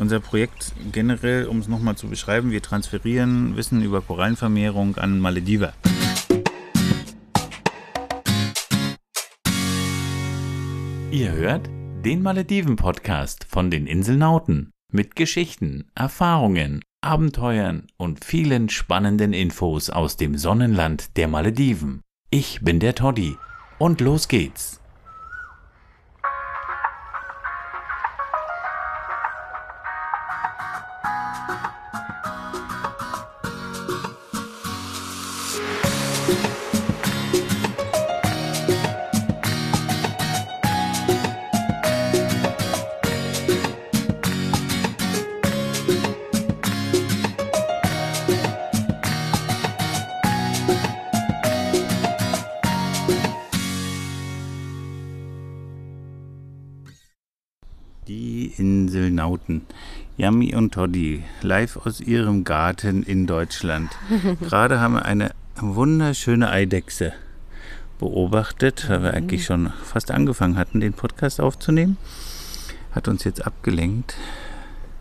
unser Projekt generell, um es nochmal zu beschreiben, wir transferieren Wissen über Korallenvermehrung an Malediver. Ihr hört den Malediven-Podcast von den Inselnauten mit Geschichten, Erfahrungen, Abenteuern und vielen spannenden Infos aus dem Sonnenland der Malediven. Ich bin der Toddy und los geht's. Yami und Toddy, live aus ihrem Garten in Deutschland. Gerade haben wir eine wunderschöne Eidechse beobachtet, weil wir eigentlich schon fast angefangen hatten, den Podcast aufzunehmen. Hat uns jetzt abgelenkt.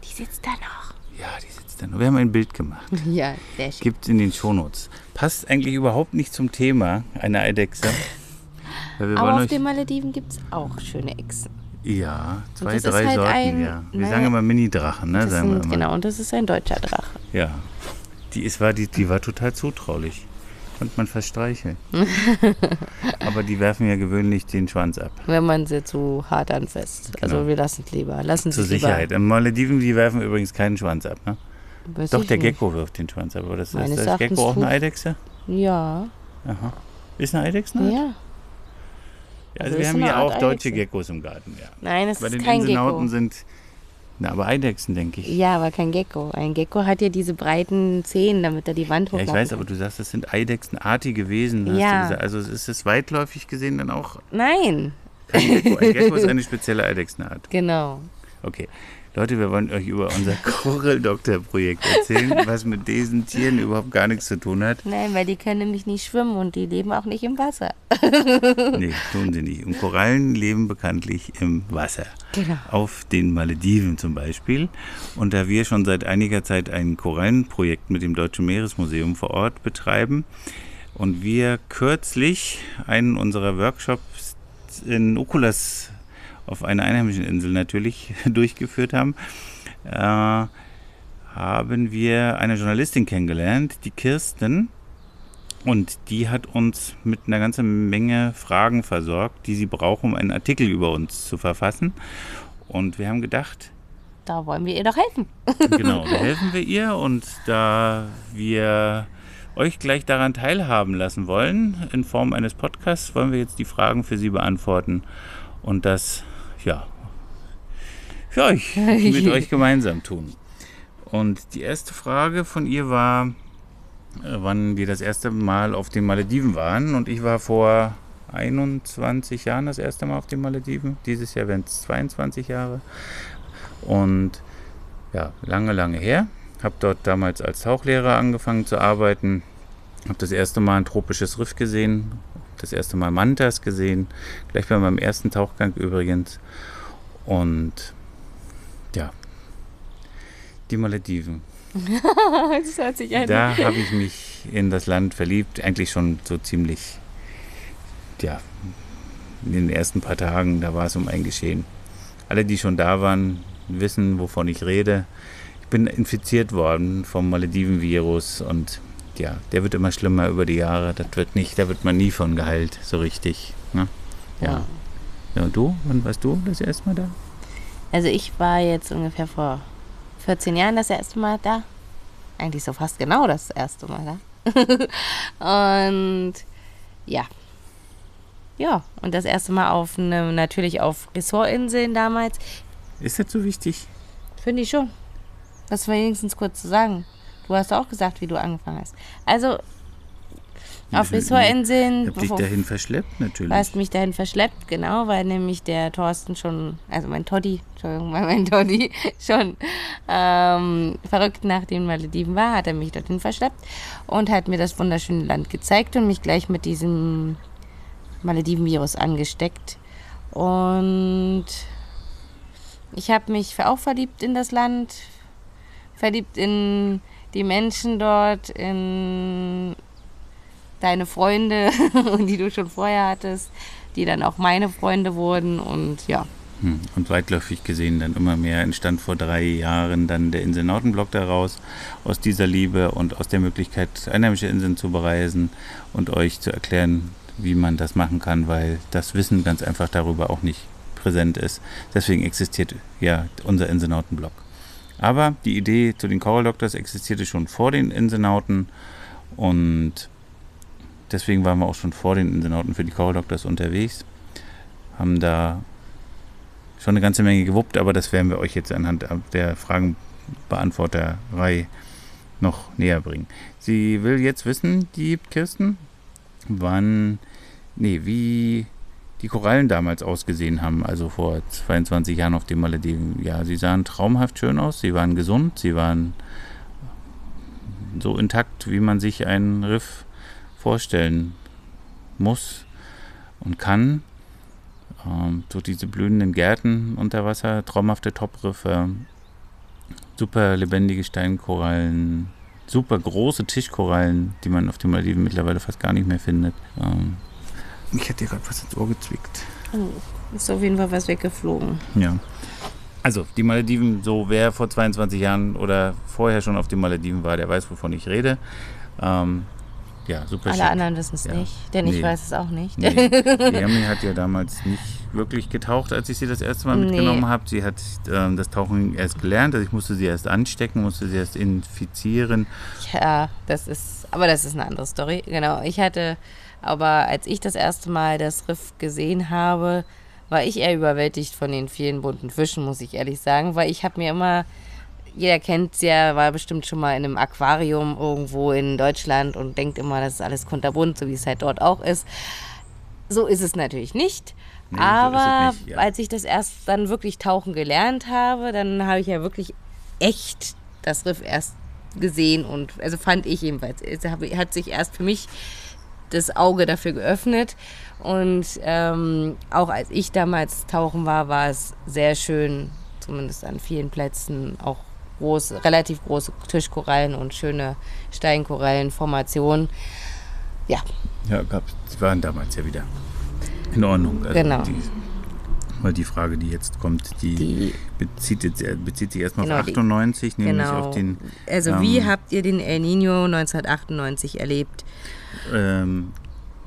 Die sitzt da noch. Ja, die sitzt da noch. Wir haben ein Bild gemacht. Ja, sehr schön. Gibt es in den Shownotes. Passt eigentlich überhaupt nicht zum Thema, eine Eidechse. Aber auf euch den Malediven gibt es auch schöne Echsen. Ja, zwei, ist drei halt Sorten, ein- ja. Wir naja, sagen immer Mini-Drachen, ne? Sagen wir sind, immer. genau, und das ist ein deutscher Drache. Ja. Die, ist, war, die, die war total zutraulich. Konnte man fast streicheln. Aber die werfen ja gewöhnlich den Schwanz ab. Wenn man sie zu hart anfasst. Genau. Also wir lassen es lieber. Lassen Zur sie lieber. Sicherheit. Im Malediven, die werfen übrigens keinen Schwanz ab, ne? Weiß Doch, der nicht. Gecko wirft den Schwanz ab. Aber das ist Meines das Erachtens Gecko auch eine Eidechse? Ja, Aha. Ist eine Eidechse? eine ja. Ja, also Also wir haben hier Art auch deutsche Eidechse. Geckos im Garten, ja. Nein, es Bei ist den kein Gecko. sind. Na, aber Eidechsen, denke ich. Ja, aber kein Gecko. Ein Gecko hat ja diese breiten Zähne, damit er die Wand Ja, ich weiß, aber du sagst, das sind Eidechsenartige Wesen. Hast Ja. du gesagt. Also ist es weitläufig gesehen dann auch Nein, kein Gecko. Ein Gecko ist eine spezielle Eidechsenart. genau. Okay. Leute, wir wollen euch über unser Koralldoktor-Projekt erzählen, was mit diesen Tieren überhaupt gar nichts zu tun hat. Nein, weil die können nämlich nicht schwimmen und die leben auch nicht im Wasser. Nee, tun sie nicht. Und Korallen leben bekanntlich im Wasser. Genau. Auf den Malediven zum Beispiel. Und da wir schon seit einiger Zeit ein Korallenprojekt mit dem Deutschen Meeresmuseum vor Ort betreiben und wir kürzlich einen unserer Workshops in Okulas auf einer einheimischen Insel natürlich durchgeführt haben, äh, haben wir eine Journalistin kennengelernt, die Kirsten. Und die hat uns mit einer ganzen Menge Fragen versorgt, die sie braucht, um einen Artikel über uns zu verfassen. Und wir haben gedacht, Da wollen wir ihr doch helfen. genau, da helfen wir ihr. Und da wir euch gleich daran teilhaben lassen wollen, in Form eines Podcasts, wollen wir jetzt die Fragen für sie beantworten. Und das, ja, für euch, mit euch gemeinsam tun. Und die erste Frage von ihr war, äh, wann wir das erste Mal auf den Malediven waren. Und ich war vor 21 Jahren das erste Mal auf den Malediven. Dieses Jahr werden es 22 Jahre. Und ja, lange, lange her. Habe dort damals als Tauchlehrer angefangen zu arbeiten. Habe das erste Mal ein tropisches Riff gesehen. Das erste Mal Mantas gesehen. Gleich bei meinem ersten Tauchgang übrigens. Und ja, die Malediven. das hört sich an. Da habe ich mich in das Land verliebt, eigentlich schon so ziemlich, ja, in den ersten paar Tagen, da war es um ein Geschehen. Alle, die schon da waren, wissen, wovon ich rede. Ich bin infiziert worden vom Malediven-Virus und ja, der wird immer schlimmer über die Jahre. Das wird nicht, da wird man nie von geheilt, so richtig. Ne? Ja. ja. Und du? Wann warst du das erste Mal da? Also ich war jetzt ungefähr vor 14 Jahren das erste Mal da. Eigentlich so fast genau das erste Mal da. und ja. Ja, und das erste Mal auf einem, natürlich auf Ressortinseln damals. Ist das so wichtig? Finde ich schon. Das wenigstens kurz zu sagen. Du hast auch gesagt, wie du angefangen hast. Also, auf Ich Ressortinseln. habe dich wo- dahin verschleppt, natürlich. Du hast mich dahin verschleppt, genau, weil nämlich der Thorsten schon, also mein Toddy, Entschuldigung, weil mein Toddy schon ähm, verrückt nach den Malediven war, hat er mich dorthin verschleppt und hat mir das wunderschöne Land gezeigt und mich gleich mit diesem Malediven-Virus angesteckt. Und ich habe mich auch verliebt in das Land, verliebt in die Menschen dort, in deine Freunde, die du schon vorher hattest, die dann auch meine Freunde wurden und ja. Hm, und weitläufig gesehen dann immer mehr entstand vor drei Jahren dann der Inselnautenblock daraus, aus dieser Liebe und aus der Möglichkeit, einheimische Inseln zu bereisen und euch zu erklären, wie man das machen kann, weil das Wissen ganz einfach darüber auch nicht präsent ist. Deswegen existiert ja unser Inselnautenblock. Aber die Idee zu den Coral Doctors existierte schon vor den Inselnauten und deswegen waren wir auch schon vor den Inselnauten für die Coral Doctors unterwegs. Haben da schon eine ganze Menge gewuppt, aber das werden wir euch jetzt anhand der Fragenbeantworterei noch näher bringen. Sie will jetzt wissen, die Kirsten, wann, nee, wie die Korallen damals ausgesehen haben, also vor 22 Jahren auf den Malediven. Ja, sie sahen traumhaft schön aus, sie waren gesund, sie waren so intakt, wie man sich einen Riff vorstellen muss und kann. Ähm, so diese blühenden Gärten unter Wasser, traumhafte Topriffe, super lebendige Steinkorallen, super große Tischkorallen, die man auf den Malediven mittlerweile fast gar nicht mehr findet. Ähm, ich hätte dir gerade was ins Ohr gezwickt. Oh, ist auf jeden Fall was weggeflogen. Ja. Also, die Malediven, so wer vor 22 Jahren oder vorher schon auf den Malediven war, der weiß, wovon ich rede. Ähm, ja, super Alle schick. anderen wissen es Ja. nicht, denn Nee. ich weiß es auch nicht. Nee. Die Emmy hat ja damals nicht wirklich getaucht, als ich sie das erste Mal Nee. mitgenommen habe. Sie hat ähm, das Tauchen erst gelernt, also ich musste sie erst anstecken, musste sie erst infizieren. Ja, das ist, aber das ist eine andere Story. Genau, ich hatte, aber als ich das erste Mal das Riff gesehen habe, war ich eher überwältigt von den vielen bunten Fischen, muss ich ehrlich sagen, weil ich habe mir immer, jeder kennt es ja, war bestimmt schon mal in einem Aquarium irgendwo in Deutschland und denkt immer, das ist alles kunterbunt, so wie es halt dort auch ist. So ist es natürlich nicht. Nee, so aber nicht, ja. als ich das erst dann wirklich tauchen gelernt habe, dann habe ich ja wirklich echt das Riff erst gesehen und also fand ich jedenfalls. Es hat sich erst für mich das Auge dafür geöffnet und ähm, auch als ich damals tauchen war, war es sehr schön, zumindest an vielen Plätzen auch groß, relativ große Tischkorallen und schöne Steinkorallenformationen. Ja, Ja, gab, sie waren damals ja wieder in Ordnung. Also Genau. Die, weil die Frage, die jetzt kommt, die, die bezieht, jetzt, bezieht sich erstmal Genau, auf die- 98, nämlich genau. auf den Also wie ähm, habt ihr den El Nino 1998 erlebt? Ähm,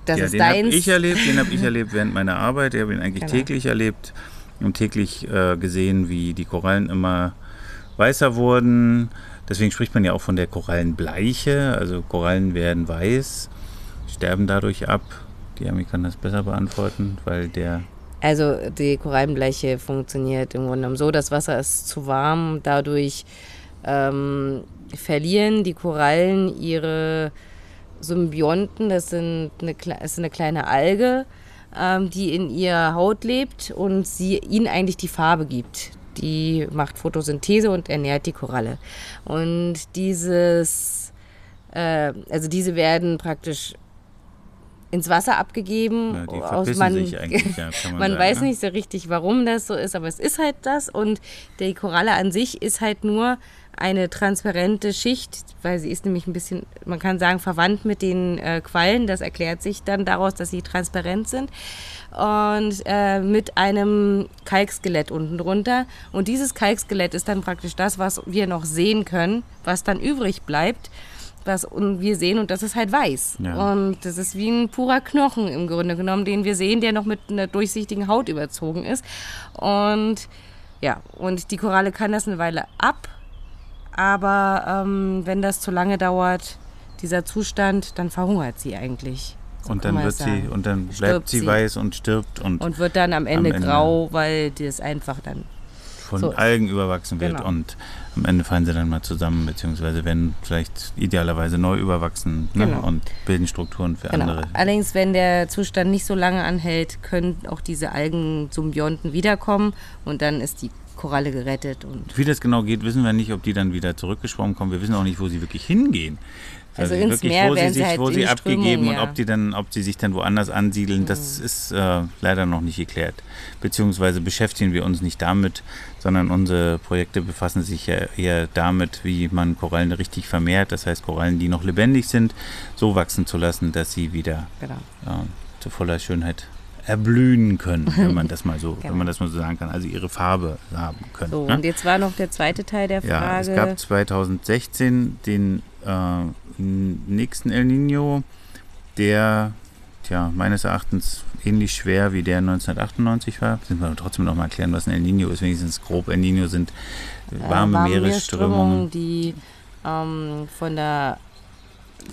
Das ja, ist den habe ich erlebt, den habe ich erlebt während meiner Arbeit. Ich habe ihn eigentlich Genau. täglich erlebt und täglich äh, gesehen, wie die Korallen immer weißer wurden. Deswegen spricht man ja auch von der Korallenbleiche. Also Korallen werden weiß, sterben dadurch ab. Die Ami kann das besser beantworten, weil der Also die Korallenbleiche funktioniert im Grunde genommen so, das Wasser ist zu warm, dadurch ähm, verlieren die Korallen ihre Symbionten, das sind eine, das ist eine kleine Alge, ähm, die in ihrer Haut lebt und sie ihnen eigentlich die Farbe gibt. Die macht Photosynthese und ernährt die Koralle. Und dieses, äh, also diese werden praktisch ins Wasser abgegeben. die aus- man-. Ja, man man sagen, weiß ne? nicht so richtig, warum das so ist, aber es ist halt das. Und die Koralle an sich ist halt nur eine transparente Schicht, weil sie ist nämlich ein bisschen, man kann sagen, verwandt mit den äh, Quallen. Das erklärt sich dann daraus, dass sie transparent sind. Und äh, mit einem Kalkskelett unten drunter. Und dieses Kalkskelett ist dann praktisch das, was wir noch sehen können, was dann übrig bleibt. Was und wir sehen und das ist halt weiß. Ja. Und das ist wie ein purer Knochen im Grunde genommen, den wir sehen, der noch mit einer durchsichtigen Haut überzogen ist. Und ja, und die Koralle kann das eine Weile ab, aber ähm, wenn das zu lange dauert, dieser Zustand, dann verhungert sie eigentlich. So Und dann wird sie und dann bleibt Stirbt sie weiß und stirbt und, Und wird dann am Ende, Ende. grau, weil das einfach dann. von so. Algen überwachsen wird Genau. und am Ende fallen sie dann mal zusammen, beziehungsweise werden vielleicht idealerweise neu überwachsen ne? Genau. und bilden Strukturen für Genau. andere. Allerdings, wenn der Zustand nicht so lange anhält, können auch diese Algensymbionten wiederkommen und dann ist die Koralle gerettet. Und Wie das genau geht, wissen wir nicht, ob die dann wieder zurückgeschwommen kommen. Wir wissen auch nicht, wo sie wirklich hingehen. Also ins Meer wo sie werden sie sich, halt wo sie abgegeben Strömung, und ja. ob die dann, ob sie sich dann woanders ansiedeln, das ist äh, leider noch nicht geklärt. Beziehungsweise beschäftigen wir uns nicht damit, sondern unsere Projekte befassen sich ja eher damit, wie man Korallen richtig vermehrt. Das heißt, Korallen, die noch lebendig sind, so wachsen zu lassen, dass sie wieder genau. äh, zu voller Schönheit erblühen können, wenn man das mal so, Genau. wenn man das mal so sagen kann, also ihre Farbe haben können. So, ne? und jetzt war noch der zweite Teil der Ja, Frage. es gab 2016 den äh, nächsten El Nino, der tja, meines Erachtens ähnlich schwer wie der 1998 war. Sind wir trotzdem noch mal erklären, was ein El Nino ist. Wenigstens grob El Nino sind äh, warme, Meeresströmungen die ähm, von der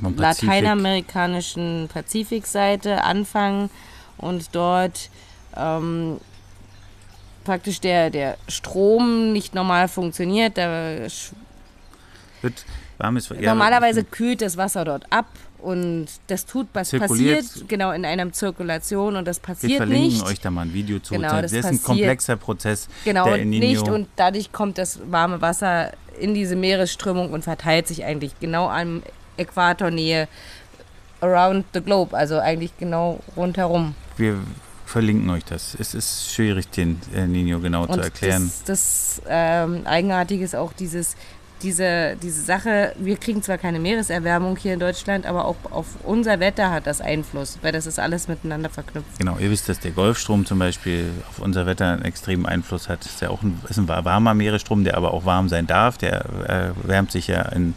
Pazifik. lateinamerikanischen Pazifikseite anfangen und dort ähm, praktisch der, der Strom nicht normal funktioniert. Wird warmes, ja, Normalerweise kühlt das Wasser dort ab und das tut, was Zirkuliert. passiert, genau in einer Zirkulation und das Wir passiert verlinken nicht. euch da mal ein Video zu. Genau, das, das ist ein komplexer Prozess. Genau, der und nicht und dadurch kommt das warme Wasser in diese Meeresströmung und verteilt sich eigentlich genau am Äquatornähe around the globe, also eigentlich genau rundherum. Wir verlinken euch das. Es ist schwierig, den El Nino genau zu Und erklären. das, das ähm, Eigenartige ist auch dieses, diese, diese Sache, wir kriegen zwar keine Meereserwärmung hier in Deutschland, aber auch auf unser Wetter hat das Einfluss, weil das ist alles miteinander verknüpft. Genau, ihr wisst, dass der Golfstrom zum Beispiel auf unser Wetter einen extremen Einfluss hat. Ist ja auch ein, ist ein warmer Meeresstrom, der aber auch warm sein darf. Der äh, wärmt sich ja in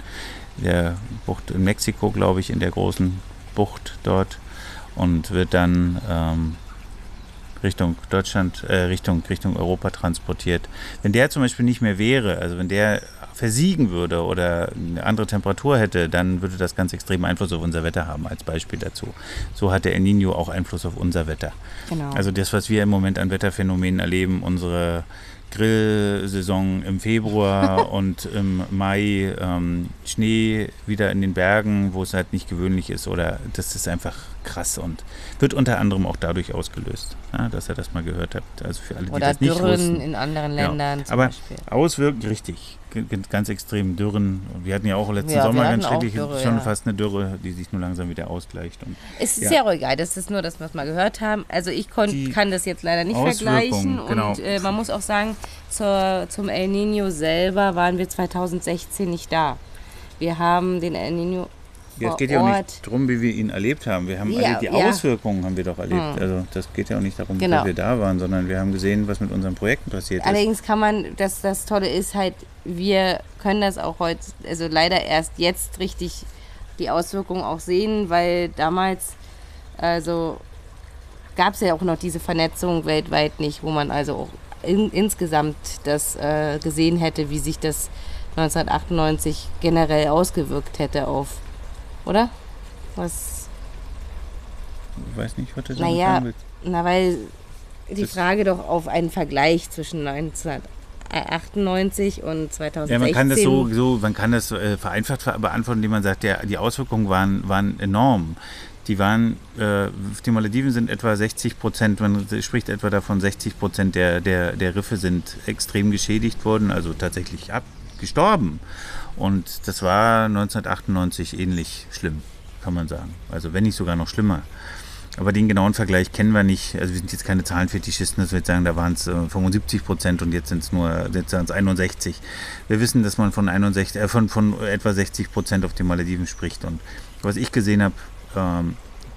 der Bucht in Mexiko, glaube ich, in der großen Bucht dort und wird dann ähm, Richtung Deutschland, äh, Richtung, Richtung Europa transportiert. Wenn der zum Beispiel nicht mehr wäre, also wenn der versiegen würde oder eine andere Temperatur hätte, dann würde das ganz extrem Einfluss auf unser Wetter haben, als Beispiel dazu. So hat der El Nino auch Einfluss auf unser Wetter. Genau. Also das, was wir im Moment an Wetterphänomenen erleben, unsere Grillsaison im Februar und im Mai ähm, Schnee wieder in den Bergen, wo es halt nicht gewöhnlich ist, oder das ist einfach krass und wird unter anderem auch dadurch ausgelöst, ja, dass ihr das mal gehört habt. Also für alle, die Oder das nicht Dürren wussten. in anderen Ja. Ländern zum Aber auswirkt richtig. Ganz extrem Dürren. Wir hatten ja auch letzten Ja, Sommer ganz schrecklich Dürre, schon ja. fast eine Dürre, die sich nur langsam wieder ausgleicht. Und Es ist Ja. auch egal, das ist nur das, was wir gehört haben. Also ich kon, kann das jetzt leider nicht vergleichen. genau. Und äh, man muss auch sagen, zur, zum El Nino selber waren wir 2016 nicht da. Wir haben den El Nino Ja, es geht ja auch nicht darum, wie wir ihn erlebt haben. Wir haben Ja, alle die ja. Hm. Auswirkungen haben wir doch erlebt. Also das geht ja auch nicht darum, Genau. dass wir da waren, sondern wir haben gesehen, was mit unseren Projekten passiert ist. Allerdings kann man, das, das Tolle ist halt, wir können das auch heute, also leider erst jetzt richtig die Auswirkungen auch sehen, weil damals, also gab es ja auch noch diese Vernetzung weltweit nicht, wo man also auch in, insgesamt das äh, gesehen hätte, wie sich das 1998 generell ausgewirkt hätte auf, oder? Was, Ich weiß nicht, was du damit naja, willst. na weil die Das- Frage doch auf einen Vergleich zwischen 1998 und 2016. Ja, man kann das so, so man kann das äh, vereinfacht ver- beantworten, indem man sagt, ja, die Auswirkungen waren, waren enorm. Die waren, äh, die Malediven sind etwa 60 Prozent, man spricht etwa davon, 60 Prozent der, der, der Riffe sind extrem geschädigt worden, also tatsächlich abgestorben. Und das war 1998 ähnlich schlimm, kann man sagen. Also wenn nicht sogar noch schlimmer. Aber den genauen Vergleich kennen wir nicht. Also wir sind jetzt keine Zahlenfetischisten, dass wir jetzt sagen, da waren es äh, 75 Prozent und jetzt sind es nur jetzt sind's 61. Wir wissen, dass man von, 61, äh, von, von etwa 60 Prozent auf den Malediven spricht. Und was ich gesehen habe, ähm,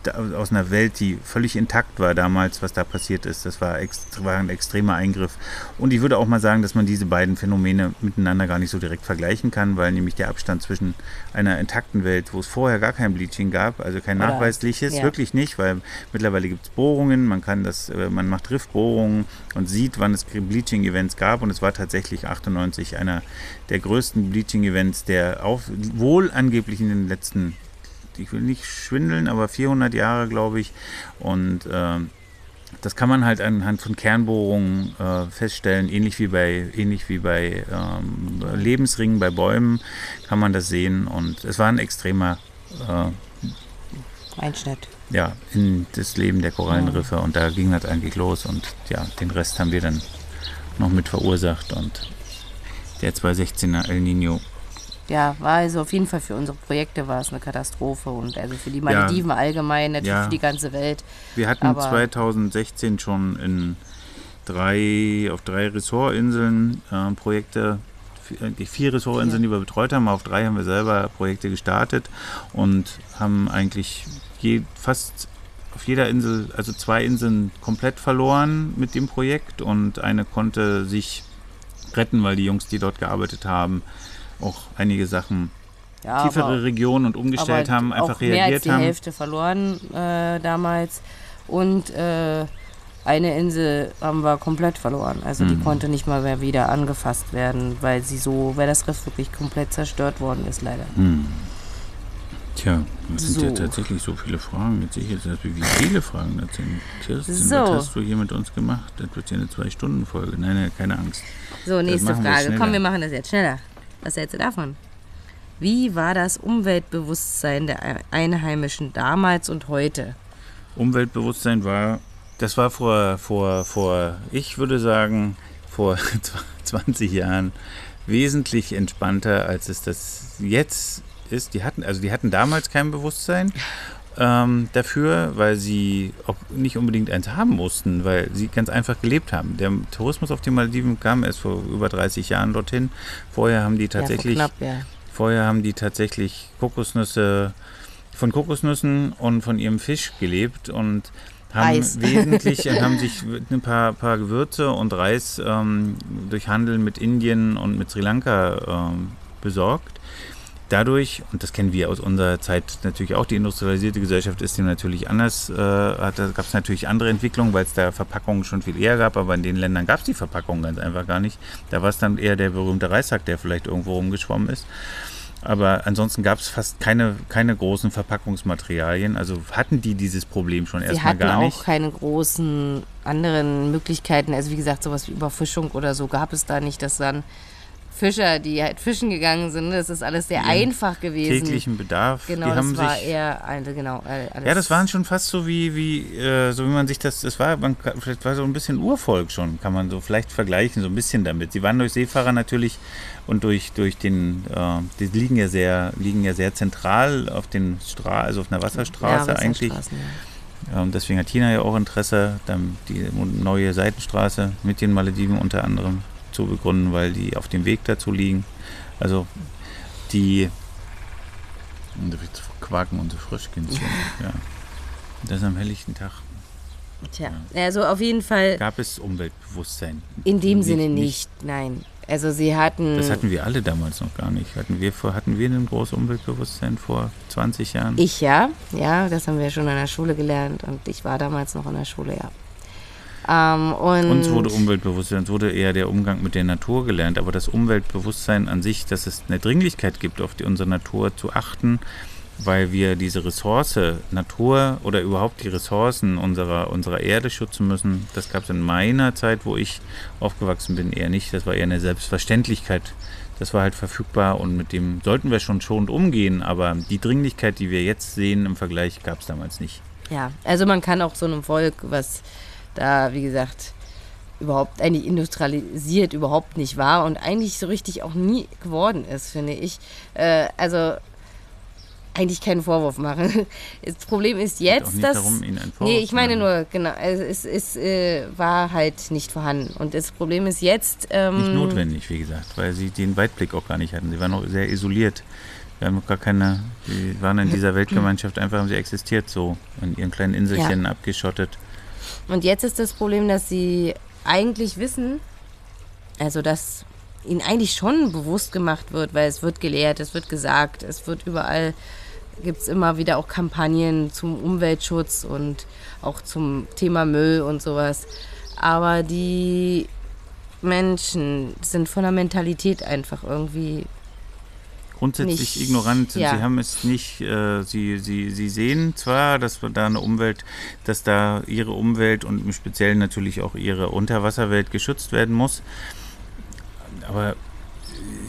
aus einer Welt, die völlig intakt war damals, was da passiert ist, das war, ext war ein extremer Eingriff. Und ich würde auch mal sagen, dass man diese beiden Phänomene miteinander gar nicht so direkt vergleichen kann, weil nämlich der Abstand zwischen einer intakten Welt, wo es vorher gar kein Bleaching gab, also kein Oder- nachweisliches, ja. wirklich nicht, weil mittlerweile gibt es Bohrungen, man kann das, äh, man macht Riffbohrungen und sieht, wann es Bleaching-Events gab und es war tatsächlich 98 einer der größten Bleaching-Events, der auf, wohl angeblich in den letzten, ich will nicht schwindeln, aber 400 Jahre, glaube ich, und ähm, das kann man halt anhand von Kernbohrungen äh, feststellen, ähnlich wie bei, ähnlich wie bei ähm, Lebensringen, bei Bäumen kann man das sehen. Und es war ein extremer äh, Einschnitt. ja, in das Leben der Korallenriffe und da ging das eigentlich los und ja, den Rest haben wir dann noch mit verursacht und der 2016er El Nino. Ja, war also auf jeden Fall für unsere Projekte war es eine Katastrophe und also für die Malediven ja, allgemein, natürlich ja. für die ganze Welt. Wir hatten Aber 2016 schon in drei, auf drei Ressortinseln äh, Projekte eigentlich vier Ressortinseln, ja. die wir betreut haben. Auf drei haben wir selber Projekte gestartet und haben eigentlich je, fast auf jeder Insel, also zwei Inseln komplett verloren mit dem Projekt und eine konnte sich retten, weil die Jungs, die dort gearbeitet haben, auch einige Sachen ja, tiefere aber, Regionen und umgestellt haben, einfach auch reagiert mehr als die haben. Hälfte verloren äh, damals und äh, eine Insel haben wir komplett verloren. Also mhm. die konnte nicht mal mehr wieder angefasst werden, weil sie so, weil das Riff wirklich komplett zerstört worden ist, leider. Mhm. Tja, das so. sind ja tatsächlich so viele Fragen. Jetzt sehe ich jetzt, wie viele Fragen das sind. Kirsten, so. was hast du hier mit uns gemacht? Das wird ja eine Zwei-Stunden-Folge. Nein, nein, keine Angst. So, nächste Frage. Komm, wir machen das jetzt schneller. Was hältst du davon? Wie war das Umweltbewusstsein der Einheimischen damals und heute? Umweltbewusstsein war, das war vor, vor, vor, ich würde sagen, vor 20 Jahren wesentlich entspannter, als es das jetzt ist, die hatten, also die hatten damals kein Bewusstsein ähm, dafür, weil sie auch nicht unbedingt eins haben mussten, weil sie ganz einfach gelebt haben. Der Tourismus auf den Malediven kam erst vor über 30 Jahren dorthin. Vorher haben die tatsächlich, ja, knapp, ja. vorher haben die tatsächlich Kokosnüsse von Kokosnüssen und von ihrem Fisch gelebt und haben Reis. wesentlich und haben sich ein paar, paar Gewürze und Reis ähm, durch Handel mit Indien und mit Sri Lanka ähm, besorgt dadurch, und das kennen wir aus unserer Zeit natürlich auch, die industrialisierte Gesellschaft ist dem natürlich anders, äh, da gab es natürlich andere Entwicklungen, weil es da Verpackungen schon viel eher gab, aber in den Ländern gab es die Verpackungen ganz einfach gar nicht. Da war es dann eher der berühmte Reissack, der vielleicht irgendwo rumgeschwommen ist. Aber ansonsten gab es fast keine, keine großen Verpackungsmaterialien. Also hatten die dieses Problem schon erstmal gar nicht. Sie hatten auch keine großen anderen Möglichkeiten. Also wie gesagt, sowas wie Überfischung oder so gab es da nicht, dass dann Fischer, die halt fischen gegangen sind. Das ist alles sehr einfach gewesen. Täglichen Bedarf. Genau, die das war eher, also genau. Alles. Ja, das waren schon fast so wie, wie äh, so wie man sich das, das war, man, vielleicht war so ein bisschen Urvolk schon, kann man so vielleicht vergleichen, so ein bisschen damit. Sie waren durch Seefahrer natürlich und durch, durch den, äh, die liegen ja sehr, liegen ja sehr zentral auf den Stra also auf einer Wasserstraße ja, eigentlich. Ja. Ähm, deswegen hat China ja auch Interesse, dann die neue Seitenstraße mit den Malediven unter anderem zu begründen, weil die auf dem Weg dazu liegen. Also die quaken unsere Frischkindchen. Ja. Das am helllichten Tag. Tja, ja. also auf jeden Fall. Gab es Umweltbewusstsein? In dem nicht, Sinne nicht, nein. Also sie hatten. Das hatten wir alle damals noch gar nicht. Hatten wir, vor, hatten wir ein großes Umweltbewusstsein vor 20 Jahren? Ich ja, ja, das haben wir schon in der Schule gelernt und ich war damals noch in der Schule, ja. Ähm, Uns wurde Umweltbewusstsein, uns wurde eher der Umgang mit der Natur gelernt, aber das Umweltbewusstsein an sich, dass es eine Dringlichkeit gibt, auf die, unsere Natur zu achten, weil wir diese Ressource Natur oder überhaupt die Ressourcen unserer, unserer Erde schützen müssen, das gab es in meiner Zeit, wo ich aufgewachsen bin, eher nicht. Das war eher eine Selbstverständlichkeit. Das war halt verfügbar und mit dem sollten wir schon schonend umgehen, aber die Dringlichkeit, die wir jetzt sehen im Vergleich, gab es damals nicht. Ja, also man kann auch so einem Volk, was da, wie gesagt, überhaupt eigentlich industrialisiert überhaupt nicht war und eigentlich so richtig auch nie geworden ist, finde ich. Äh, also eigentlich keinen Vorwurf machen. Das Problem ist jetzt, dass. Darum, ihn einen Vorwurf nee, ich meine nur, genau, es, es äh, war halt nicht vorhanden. Und das Problem ist jetzt. Ähm, nicht notwendig, wie gesagt, weil sie den Weitblick auch gar nicht hatten. Sie waren auch sehr isoliert. Wir haben gar keine, sie waren in dieser Weltgemeinschaft einfach, haben sie existiert so, in ihren kleinen Inselchen ja. abgeschottet. Und jetzt ist das Problem, dass sie eigentlich wissen, also dass ihnen eigentlich schon bewusst gemacht wird, weil es wird gelehrt, es wird gesagt, es wird überall, gibt es immer wieder auch Kampagnen zum Umweltschutz und auch zum Thema Müll und sowas. Aber die Menschen sind von der Mentalität einfach irgendwie grundsätzlich nicht, ignorant sind. Ja. Sie haben es nicht, äh, sie, sie, sie sehen zwar, dass da eine Umwelt, dass da ihre Umwelt und im Speziellen natürlich auch ihre Unterwasserwelt geschützt werden muss, aber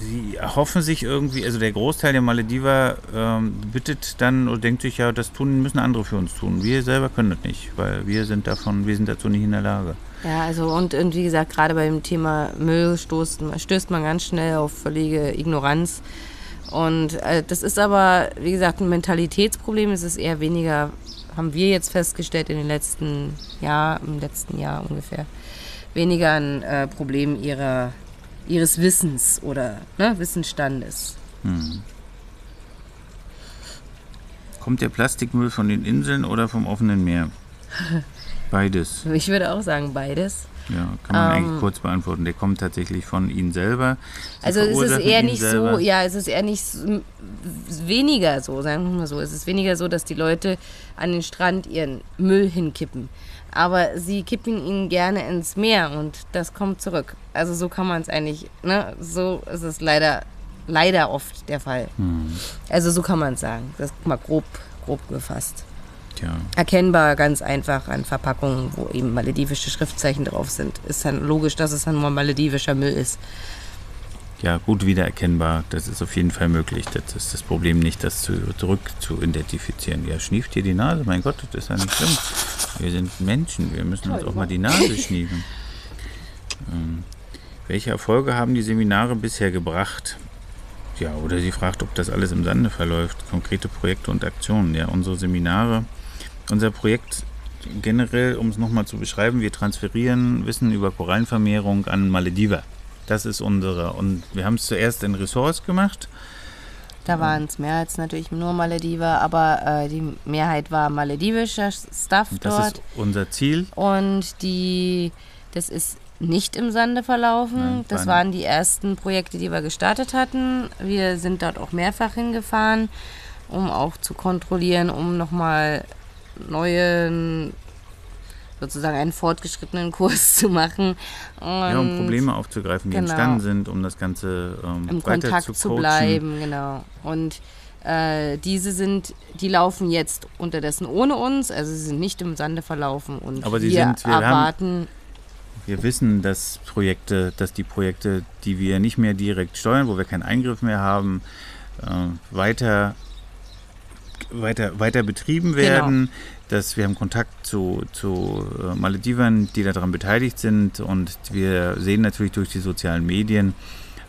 sie die erhoffen sich irgendwie, also der Großteil der Malediver ähm, bittet dann oder denkt sich ja, das tun müssen andere für uns tun. Wir selber können das nicht, weil wir sind davon, wir sind dazu nicht in der Lage. Ja, also und, und wie gesagt, gerade beim Thema Müll stoßt, stößt man ganz schnell auf völlige Ignoranz. Und äh, das ist aber, wie gesagt, ein Mentalitätsproblem. Es ist eher weniger, haben wir jetzt festgestellt in den letzten Jahr, im letzten Jahr ungefähr, weniger ein äh, Problem ihrer, ihres Wissens oder ne, Wissensstandes. Hm. Kommt der Plastikmüll von den Inseln oder vom offenen Meer? Beides. Ich würde auch sagen beides. Ja, kann man ähm, eigentlich kurz beantworten. Der kommt tatsächlich von Ihnen selber. Sie also es ist eher nicht selber. so, ja, es ist eher nicht weniger so, sagen wir mal so. Es ist weniger so, dass die Leute an den Strand ihren Müll hinkippen. Aber sie kippen ihn gerne ins Meer und das kommt zurück. Also so kann man es eigentlich, ne? So ist es leider, leider oft der Fall. Hm. Also so kann man es sagen. Das ist mal grob, grob gefasst. Ja. Erkennbar ganz einfach an Verpackungen, wo eben maledivische Schriftzeichen drauf sind. Ist dann logisch, dass es dann nur maledivischer Müll ist. Ja, gut wiedererkennbar. Das ist auf jeden Fall möglich. Das ist das Problem nicht, das zu, zurück zu identifizieren. Ja, schnieft dir die Nase? Mein Gott, das ist ja nicht schlimm. Wir sind Menschen, wir müssen uns auch mal die Nase schniefen. Ähm, welche Erfolge haben die Seminare bisher gebracht? Ja, oder sie fragt, ob das alles im Sande verläuft. Konkrete Projekte und Aktionen. Ja, unsere Seminare unser Projekt generell, um es nochmal zu beschreiben, wir transferieren Wissen über Korallenvermehrung an Malediver. Das ist unsere. Und wir haben es zuerst in Ressorts gemacht. Da waren es mehr als natürlich nur Malediver, aber äh, die Mehrheit war maledivischer Stuff dort. Das ist unser Ziel. Und die, das ist nicht im Sande verlaufen. Nein, das waren die ersten Projekte, die wir gestartet hatten. Wir sind dort auch mehrfach hingefahren, um auch zu kontrollieren, um nochmal neuen sozusagen einen fortgeschrittenen Kurs zu machen. Und ja, um Probleme aufzugreifen, die genau, entstanden sind, um das Ganze ähm, im Kontakt zu, zu bleiben, genau. Und äh, diese sind, die laufen jetzt unterdessen ohne uns, also sie sind nicht im Sande verlaufen und Aber wir, sind, wir erwarten. Haben, wir wissen, dass Projekte, dass die Projekte, die wir nicht mehr direkt steuern, wo wir keinen Eingriff mehr haben, äh, weiter weiter, weiter betrieben genau. werden. Genau. Dass wir haben Kontakt zu, zu äh, Maledivern, die daran beteiligt sind und wir sehen natürlich durch die sozialen Medien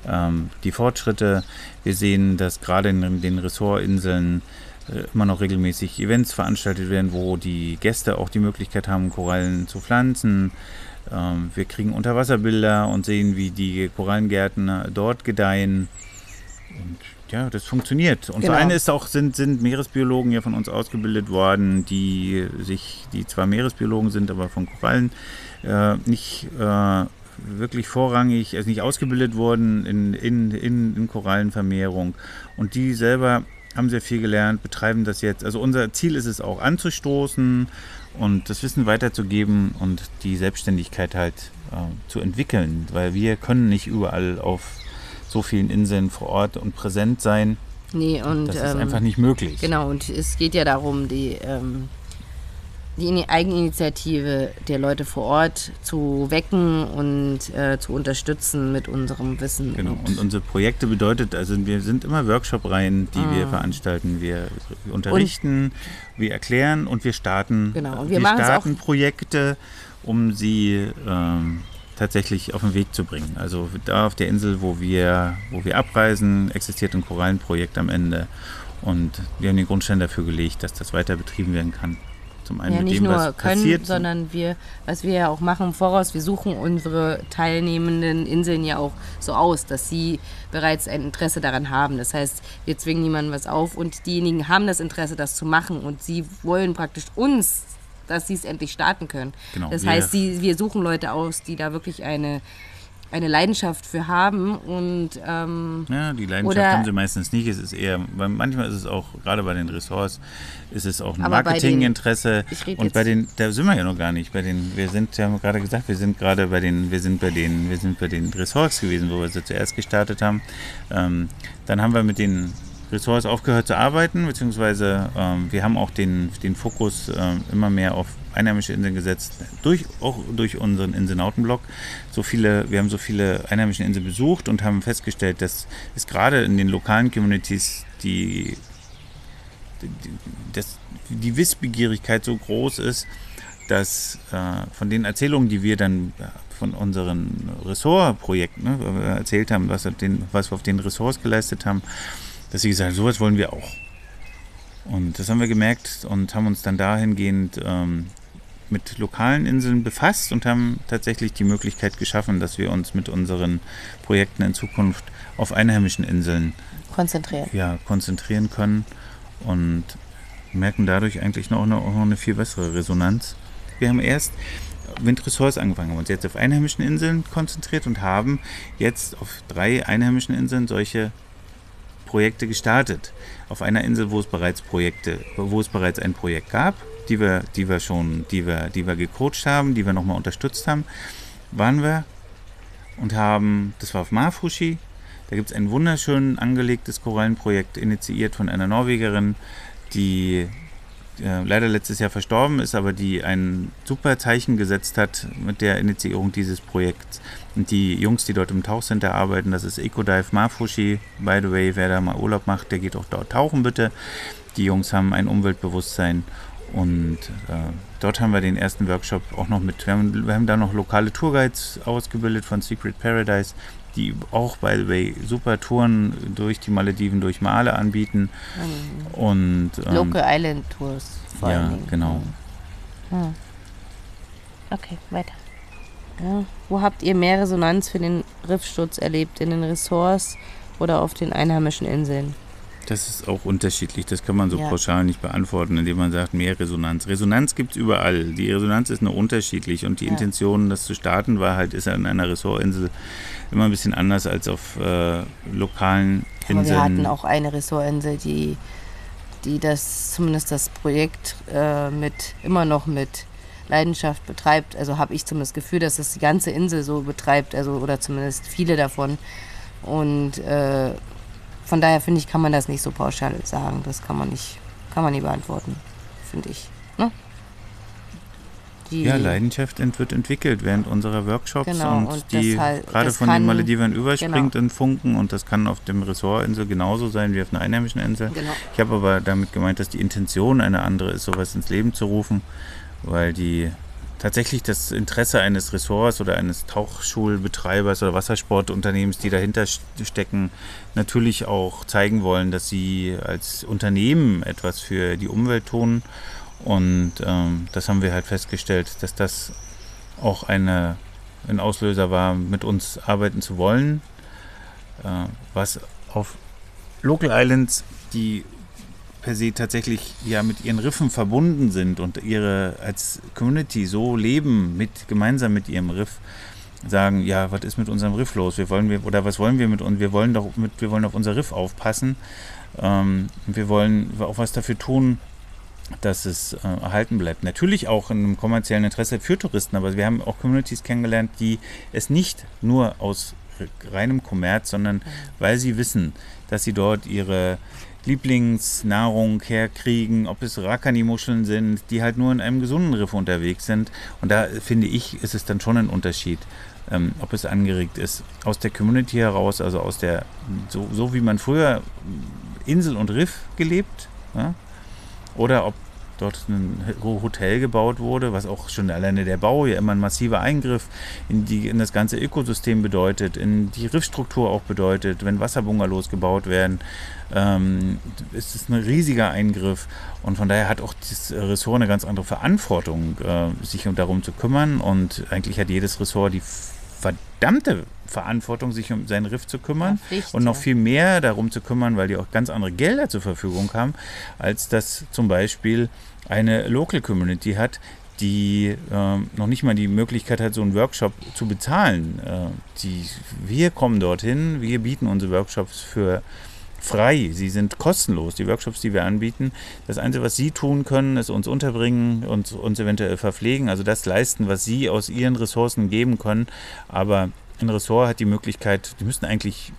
ähm, die Fortschritte. Wir sehen, dass gerade in den Ressortinseln äh, immer noch regelmäßig Events veranstaltet werden, wo die Gäste auch die Möglichkeit haben, Korallen zu pflanzen. Ähm, wir kriegen Unterwasserbilder und sehen, wie die Korallengärten dort gedeihen. Und ja, das funktioniert. Und genau. eine ist auch, sind, sind Meeresbiologen ja von uns ausgebildet worden, die sich, die zwar Meeresbiologen sind, aber von Korallen äh, nicht äh, wirklich vorrangig, also nicht ausgebildet wurden in, in, in, in Korallenvermehrung. Und die selber haben sehr viel gelernt, betreiben das jetzt. Also unser Ziel ist es auch anzustoßen und das Wissen weiterzugeben und die Selbstständigkeit halt äh, zu entwickeln, weil wir können nicht überall auf so vielen Inseln vor Ort und präsent sein. Nee, und das ist ähm, einfach nicht möglich. Genau, und es geht ja darum, die, ähm, die Eigeninitiative der Leute vor Ort zu wecken und äh, zu unterstützen mit unserem Wissen. Genau, und, und unsere Projekte bedeutet, also wir sind immer Workshop-Reihen, die ah. wir veranstalten. Wir unterrichten, und, wir erklären und wir starten, genau, und wir, wir starten Projekte, um sie ähm, tatsächlich auf den Weg zu bringen. Also da auf der Insel, wo wir, wo wir abreisen, existiert ein Korallenprojekt am Ende. Und wir haben den Grundstein dafür gelegt, dass das weiter betrieben werden kann. Zum einen ja, mit nicht dem, nur was können, passiert. sondern wir, was wir ja auch machen im Voraus, wir suchen unsere teilnehmenden Inseln ja auch so aus, dass sie bereits ein Interesse daran haben. Das heißt, wir zwingen niemandem was auf und diejenigen haben das Interesse, das zu machen und sie wollen praktisch uns dass sie es endlich starten können. Genau, das heißt, sie, wir suchen Leute aus, die da wirklich eine, eine Leidenschaft für haben und ähm, ja, die Leidenschaft haben sie meistens nicht. Es ist eher, manchmal ist es auch gerade bei den Ressorts ist es auch ein Marketinginteresse und bei den, da sind wir ja noch gar nicht. Bei den, wir sind, ja gerade gesagt, wir sind gerade bei den, wir sind bei den, wir sind bei den Ressorts gewesen, wo wir sie zuerst gestartet haben. Ähm, dann haben wir mit den Ressorts aufgehört zu arbeiten, beziehungsweise ähm, wir haben auch den, den Fokus äh, immer mehr auf einheimische Inseln gesetzt, durch, auch durch unseren Inselnautenblog. So viele, wir haben so viele einheimische Inseln besucht und haben festgestellt, dass es gerade in den lokalen Communities die, die, dass die Wissbegierigkeit so groß ist, dass äh, von den Erzählungen, die wir dann von unseren Ressortprojekten ne, erzählt haben, was, den, was wir auf den Ressorts geleistet haben, dass sie gesagt haben, sowas wollen wir auch. Und das haben wir gemerkt und haben uns dann dahingehend ähm, mit lokalen Inseln befasst und haben tatsächlich die Möglichkeit geschaffen, dass wir uns mit unseren Projekten in Zukunft auf einheimischen Inseln konzentrieren, ja, konzentrieren können und merken dadurch eigentlich noch eine, noch eine viel bessere Resonanz. Wir haben erst Windressorts angefangen, haben uns jetzt auf einheimischen Inseln konzentriert und haben jetzt auf drei einheimischen Inseln solche Projekte gestartet. Auf einer Insel, wo es bereits Projekte, wo es bereits ein Projekt gab, die wir, die wir schon, die wir, die wir gecoacht haben, die wir nochmal unterstützt haben, waren wir und haben, das war auf Mafushi, da gibt es ein wunderschön angelegtes Korallenprojekt, initiiert von einer Norwegerin, die äh, leider letztes Jahr verstorben ist, aber die ein super Zeichen gesetzt hat mit der Initiierung dieses Projekts. Und die Jungs, die dort im Tauchcenter arbeiten, das ist Ecodive Mafushi. By the way, wer da mal Urlaub macht, der geht auch dort tauchen bitte. Die Jungs haben ein Umweltbewusstsein und äh, dort haben wir den ersten Workshop auch noch mit. Wir haben, wir haben da noch lokale Tourguides ausgebildet von Secret Paradise, die auch, by the way, super Touren durch die Malediven, durch Male anbieten. Mhm. Und, ähm, Local Island Tours vor Ja, genau. Hm. Okay, weiter. Ja. Wo habt ihr mehr Resonanz für den Riffsturz erlebt? In den Ressorts oder auf den einheimischen Inseln? Das ist auch unterschiedlich. Das kann man so ja. pauschal nicht beantworten, indem man sagt, mehr Resonanz. Resonanz gibt es überall. Die Resonanz ist nur unterschiedlich und die ja. Intention, das zu starten, war halt, ist an einer Ressortinsel immer ein bisschen anders als auf äh, lokalen Inseln. Aber wir hatten auch eine Ressortinsel, die, die das, zumindest das Projekt äh, mit, immer noch mit Leidenschaft betreibt. Also habe ich zumindest das Gefühl, dass das die ganze Insel so betreibt, also oder zumindest viele davon. Und äh, von daher finde ich, kann man das nicht so pauschal sagen. Das kann man nicht, kann man nicht beantworten, finde ich. Ne? ja, Leidenschaft wird entwickelt während unserer Workshops genau, und, und die halt, gerade von kann, den Maledivern überspringt genau. in Funken und das kann auf dem Ressortinsel genauso sein wie auf einer einheimischen Insel. Genau. Ich habe aber damit gemeint, dass die Intention eine andere ist, sowas ins Leben zu rufen, weil die tatsächlich das Interesse eines Ressorts oder eines Tauchschulbetreibers oder Wassersportunternehmens, die dahinter stecken, natürlich auch zeigen wollen, dass sie als Unternehmen etwas für die Umwelt tun und ähm, das haben wir halt festgestellt, dass das auch eine, ein Auslöser war, mit uns arbeiten zu wollen. Äh, was auf Local Islands, die per se tatsächlich ja mit ihren Riffen verbunden sind und ihre als Community so leben, mit, gemeinsam mit ihrem Riff, sagen, ja, was ist mit unserem Riff los? Wir wollen wir, oder was wollen wir mit uns? Wir wollen doch mit, wir wollen auf unser Riff aufpassen. Ähm, wir wollen auch was dafür tun, dass es äh, erhalten bleibt. Natürlich auch in einem kommerziellen Interesse für Touristen, aber wir haben auch Communities kennengelernt, die es nicht nur aus reinem Kommerz, sondern weil sie wissen, dass sie dort ihre Lieblingsnahrung herkriegen, ob es Rakani-Muscheln sind, die halt nur in einem gesunden Riff unterwegs sind. Und da finde ich, ist es dann schon ein Unterschied, ähm, ob es angeregt ist aus der Community heraus, also aus der, so, so wie man früher Insel und Riff gelebt, ja, oder ob dort ein Hotel gebaut wurde, was auch schon alleine der Bau ja immer ein massiver Eingriff in, die, in das ganze Ökosystem bedeutet, in die Riffstruktur auch bedeutet, wenn Wasserbungalows gebaut werden, ähm, ist es ein riesiger Eingriff. Und von daher hat auch das Ressort eine ganz andere Verantwortung, äh, sich darum zu kümmern. Und eigentlich hat jedes Ressort die verdammte Verantwortung, sich um seinen Riff zu kümmern ja, und noch viel mehr darum zu kümmern, weil die auch ganz andere Gelder zur Verfügung haben, als das zum Beispiel eine Local Community hat, die äh, noch nicht mal die Möglichkeit hat, so einen Workshop zu bezahlen. Äh, die, wir kommen dorthin, wir bieten unsere Workshops für frei. Sie sind kostenlos, die Workshops, die wir anbieten. Das Einzige, was Sie tun können, ist uns unterbringen und uns eventuell verpflegen, also das leisten, was Sie aus Ihren Ressourcen geben können. Aber ein Ressort hat die Möglichkeit, die müssten eigentlich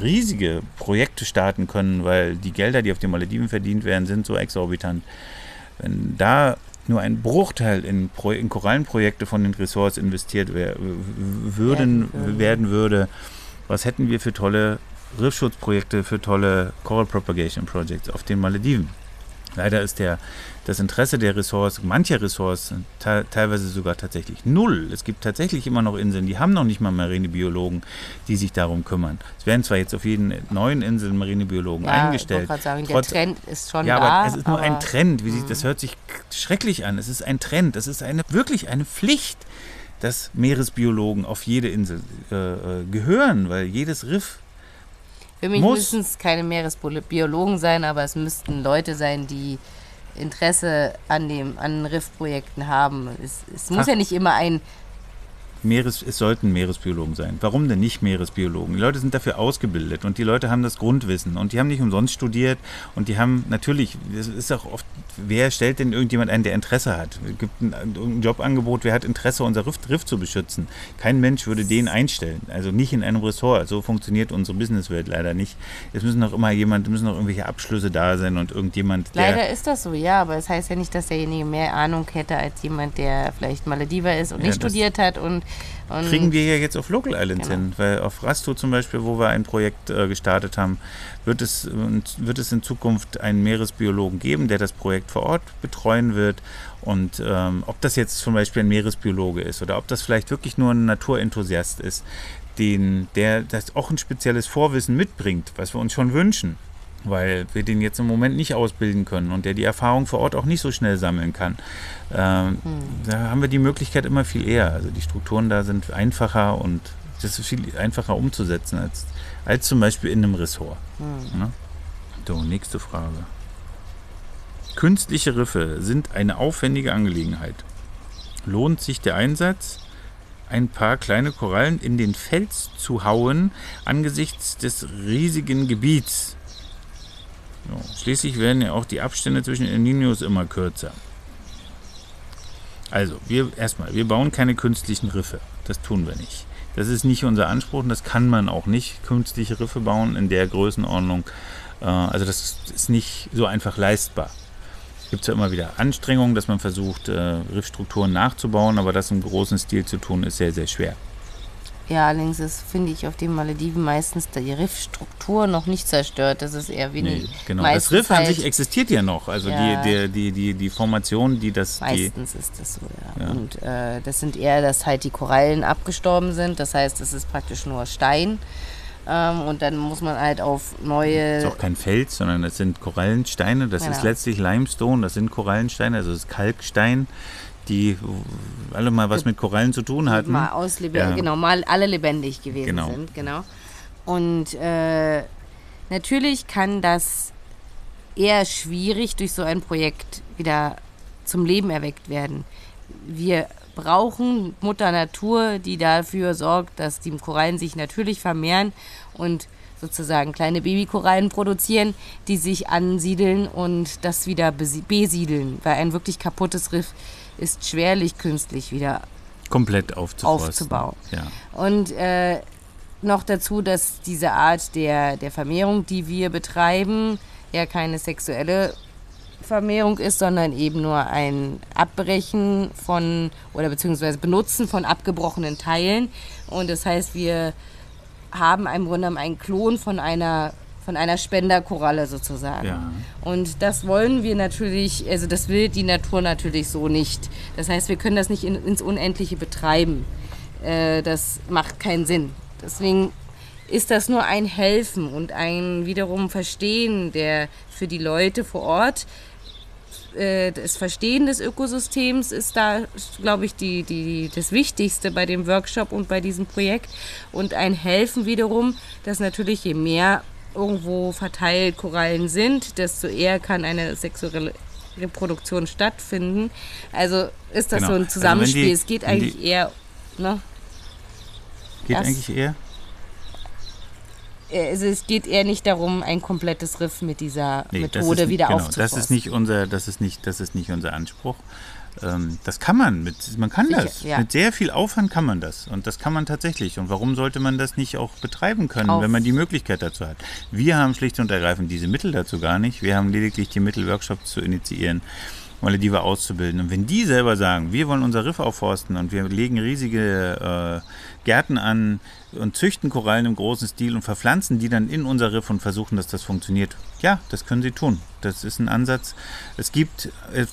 riesige Projekte starten können, weil die Gelder, die auf den Malediven verdient werden, sind so exorbitant. Wenn da nur ein Bruchteil in, Pro in Korallenprojekte von den Ressorts investiert wär, würden, werden, werden würde, was hätten wir für tolle Riffschutzprojekte, für tolle Coral Propagation Projects auf den Malediven? Leider ist der, das Interesse der Ressorts, mancher Ressorts, teilweise sogar tatsächlich null. Es gibt tatsächlich immer noch Inseln, die haben noch nicht mal Marinebiologen, die sich darum kümmern. Es werden zwar jetzt auf jeden neuen Insel Marinebiologen ja, eingestellt. Ich sagen, Trotz, der Trend ist schon ja, da. Ja, aber es ist nur ein Trend. Wie sich, das hört sich schrecklich an. Es ist ein Trend. Es ist eine, wirklich eine Pflicht, dass Meeresbiologen auf jede Insel äh, äh gehören, weil jedes Riff für mich müssen es keine Meeresbiologen sein, aber es müssten Leute sein, die Interesse an, dem, an Riffprojekten haben. Es, es muss Ach. ja nicht immer ein Meeres, es sollten Meeresbiologen sein. Warum denn nicht Meeresbiologen? Die Leute sind dafür ausgebildet und die Leute haben das Grundwissen und die haben nicht umsonst studiert und die haben natürlich, es ist auch oft, wer stellt denn irgendjemand ein, der Interesse hat? Es gibt ein, ein Jobangebot, wer hat Interesse, unser Riff, Riff, zu beschützen? Kein Mensch würde den einstellen, also nicht in einem Ressort. So funktioniert unsere Businesswelt leider nicht. Es müssen noch immer jemand, müssen noch irgendwelche Abschlüsse da sein und irgendjemand. Leider ist das so, ja, aber es das heißt ja nicht, dass derjenige mehr Ahnung hätte als jemand, der vielleicht Malediver ist und ja, nicht studiert hat und und Kriegen wir ja jetzt auf Local Islands genau. hin, weil auf Rasto zum Beispiel, wo wir ein Projekt äh, gestartet haben, wird es, wird es in Zukunft einen Meeresbiologen geben, der das Projekt vor Ort betreuen wird. Und ähm, ob das jetzt zum Beispiel ein Meeresbiologe ist oder ob das vielleicht wirklich nur ein Naturenthusiast ist, den, der das auch ein spezielles Vorwissen mitbringt, was wir uns schon wünschen weil wir den jetzt im Moment nicht ausbilden können und der die Erfahrung vor Ort auch nicht so schnell sammeln kann. Ähm, hm. Da haben wir die Möglichkeit immer viel eher. Also die Strukturen da sind einfacher und das ist viel einfacher umzusetzen als, als zum Beispiel in einem Ressort. Hm. Ne? So, nächste Frage. Künstliche Riffe sind eine aufwendige Angelegenheit. Lohnt sich der Einsatz? ein paar kleine Korallen in den Fels zu hauen angesichts des riesigen Gebiets. Schließlich werden ja auch die Abstände zwischen El Ninos immer kürzer. Also, wir erstmal, wir bauen keine künstlichen Riffe. Das tun wir nicht. Das ist nicht unser Anspruch und das kann man auch nicht, künstliche Riffe bauen in der Größenordnung. Äh, also das ist nicht so einfach leistbar. Es gibt ja immer wieder Anstrengungen, dass man versucht, äh, Riffstrukturen nachzubauen, aber das im großen Stil zu tun, ist sehr, sehr schwer. Ja, allerdings ist, finde ich, auf den Malediven meistens die Riffstruktur noch nicht zerstört. Das ist eher wie nee, genau. Das Riff an sich existiert ja noch. Also ja, die, die, die, die, Formation, die das. Meistens ist das so, ja. ja. Und äh, das sind eher, dass halt die Korallen abgestorben sind. Das heißt, es ist praktisch nur Stein. Ähm, und dann muss man halt auf neue. Das ist auch kein Fels, sondern das sind Korallensteine. Das genau. ist letztlich Limestone, das sind Korallensteine, also das ist Kalkstein die alle mal was mit Korallen zu tun hatten. Mal auslebe ja. genau, mal alle lebendig gewesen genau. sind, genau. Und äh, natürlich kann das eher schwierig durch so ein Projekt wieder zum Leben erweckt werden. Wir brauchen Mutter Natur, die dafür sorgt, dass die Korallen sich natürlich vermehren und sozusagen kleine Babykorallen produzieren, die sich ansiedeln und das wieder besiedeln, weil ein wirklich kaputtes Riff ist schwerlich künstlich wieder komplett aufzubauen. Ja. Und äh, noch dazu, dass diese Art der, der Vermehrung, die wir betreiben, ja keine sexuelle Vermehrung ist, sondern eben nur ein Abbrechen von oder beziehungsweise Benutzen von abgebrochenen Teilen. Und das heißt, wir haben im Grunde einen Klon von einer von einer Spenderkoralle sozusagen. Ja. Und das wollen wir natürlich, also das will die Natur natürlich so nicht. Das heißt, wir können das nicht in, ins Unendliche betreiben. Äh, das macht keinen Sinn. Deswegen ist das nur ein Helfen und ein wiederum Verstehen der für die Leute vor Ort. Äh, das Verstehen des Ökosystems ist da, glaube ich, die, die, das Wichtigste bei dem Workshop und bei diesem Projekt. Und ein Helfen wiederum, dass natürlich je mehr irgendwo verteilt Korallen sind, desto eher kann eine sexuelle Reproduktion stattfinden. Also ist das genau. so ein also Zusammenspiel. Also die, es geht eigentlich die, eher. Ne? Geht das, eigentlich eher? Äh, also es geht eher nicht darum, ein komplettes Riff mit dieser nee, Methode ist, wieder genau, aufzubauen. Das ist nicht unser, das ist nicht, das ist nicht unser Anspruch. Ähm, das kann man, mit, man kann Sicher, das. Ja. Mit sehr viel Aufwand kann man das. Und das kann man tatsächlich. Und warum sollte man das nicht auch betreiben können, Auf. wenn man die Möglichkeit dazu hat? Wir haben schlicht und ergreifend diese Mittel dazu gar nicht. Wir haben lediglich die Mittel, Workshops zu initiieren. Malediver auszubilden. Und wenn die selber sagen, wir wollen unser Riff aufforsten und wir legen riesige äh, Gärten an und züchten Korallen im großen Stil und verpflanzen die dann in unser Riff und versuchen, dass das funktioniert. Ja, das können sie tun. Das ist ein Ansatz. Es gibt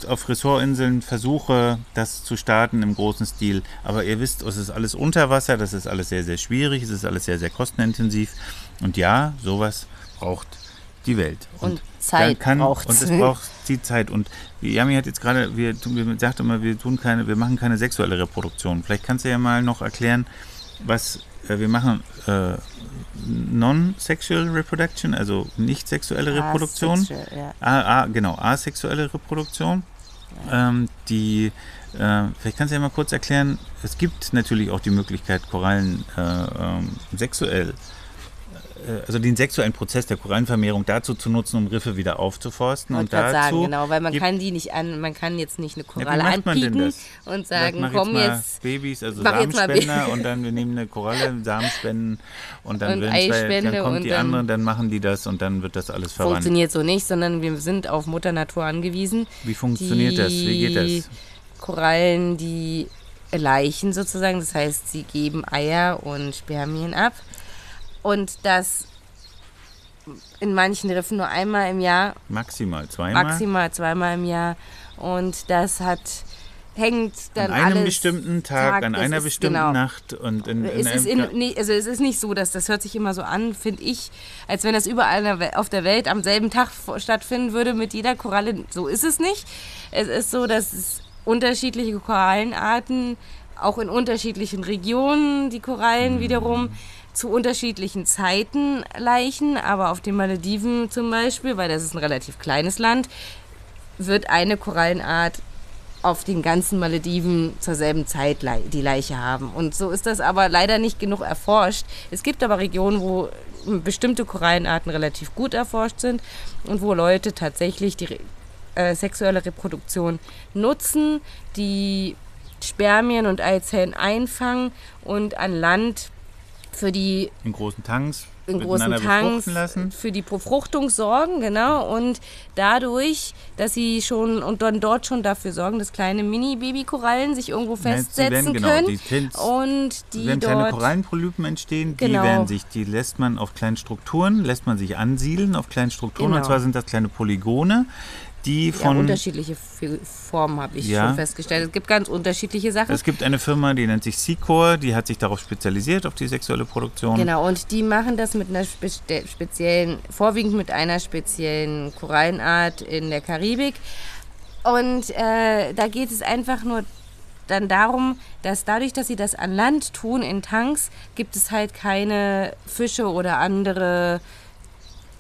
auf Ressortinseln Versuche, das zu starten im großen Stil. Aber ihr wisst, es ist alles unter Wasser, das ist alles sehr, sehr schwierig, es ist alles sehr, sehr kostenintensiv. Und ja, sowas braucht die Welt. Und, und Zeit braucht Und es braucht die Zeit. Und Yami hat jetzt gerade, wir, wir sagt immer, wir tun keine, wir machen keine sexuelle Reproduktion. Vielleicht kannst du ja mal noch erklären, was äh, wir machen äh, Non-Sexual Reproduction, also nicht sexuelle Reproduktion. Asexual, ja. A, a, genau, asexuelle Reproduktion. Ja. Ähm, die, äh, vielleicht kannst du ja mal kurz erklären, es gibt natürlich auch die Möglichkeit, Korallen äh, ähm, sexuell also den sexuellen Prozess der Korallenvermehrung dazu zu nutzen, um Riffe wieder aufzuforsten. Und dazu sagen, genau, weil man kann die nicht an, man kann jetzt nicht eine Koralle ja, anpieken und sagen, komm jetzt, jetzt Babys, also Samenspender und dann wir nehmen eine Koralle, Samenspenden und dann, und zwei, dann kommt die anderen, dann machen die das und dann wird das alles verwandt. Funktioniert so nicht, sondern wir sind auf Mutter Natur angewiesen. Wie funktioniert das? Wie geht das? Korallen, die Leichen sozusagen, das heißt, sie geben Eier und Spermien ab und das in manchen Riffen nur einmal im Jahr. Maximal zweimal. Maximal zweimal im Jahr. Und das hat hängt dann an einem alles bestimmten Tag, Tag an einer ist, bestimmten genau. Nacht und in, in es ist in, nee, also es ist nicht so, dass das hört sich immer so an, finde ich, als wenn das überall auf der Welt am selben Tag stattfinden würde mit jeder Koralle. So ist es nicht. Es ist so, dass es unterschiedliche Korallenarten auch in unterschiedlichen Regionen die Korallen mhm. wiederum zu unterschiedlichen Zeiten Leichen, aber auf den Malediven zum Beispiel, weil das ist ein relativ kleines Land, wird eine Korallenart auf den ganzen Malediven zur selben Zeit die Leiche haben. Und so ist das aber leider nicht genug erforscht. Es gibt aber Regionen, wo bestimmte Korallenarten relativ gut erforscht sind und wo Leute tatsächlich die äh, sexuelle Reproduktion nutzen, die Spermien und Eizellen einfangen und an Land für die in großen Tanks in großen Tanks für die Befruchtung sorgen, genau. Und dadurch, dass sie schon und dann dort schon dafür sorgen, dass kleine Mini-Babykorallen sich irgendwo festsetzen werden, genau, können. Die und die wenn kleine Korallenpolypen entstehen, die genau. werden sich, die lässt man auf kleinen Strukturen, lässt man sich ansiedeln auf kleinen Strukturen. Genau. Und zwar sind das kleine Polygone, die von. Ja, unterschiedliche Formen habe ich ja. schon festgestellt. Es gibt ganz unterschiedliche Sachen. Es gibt eine Firma, die nennt sich Secor, die hat sich darauf spezialisiert, auf die sexuelle Produktion. Genau, und die machen das mit einer speziellen, vorwiegend mit einer speziellen Korallenart in der Karibik. Und äh, da geht es einfach nur dann darum, dass dadurch, dass sie das an Land tun in Tanks, gibt es halt keine Fische oder andere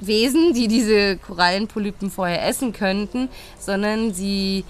Wesen, die diese Korallenpolypen vorher essen könnten, sondern sie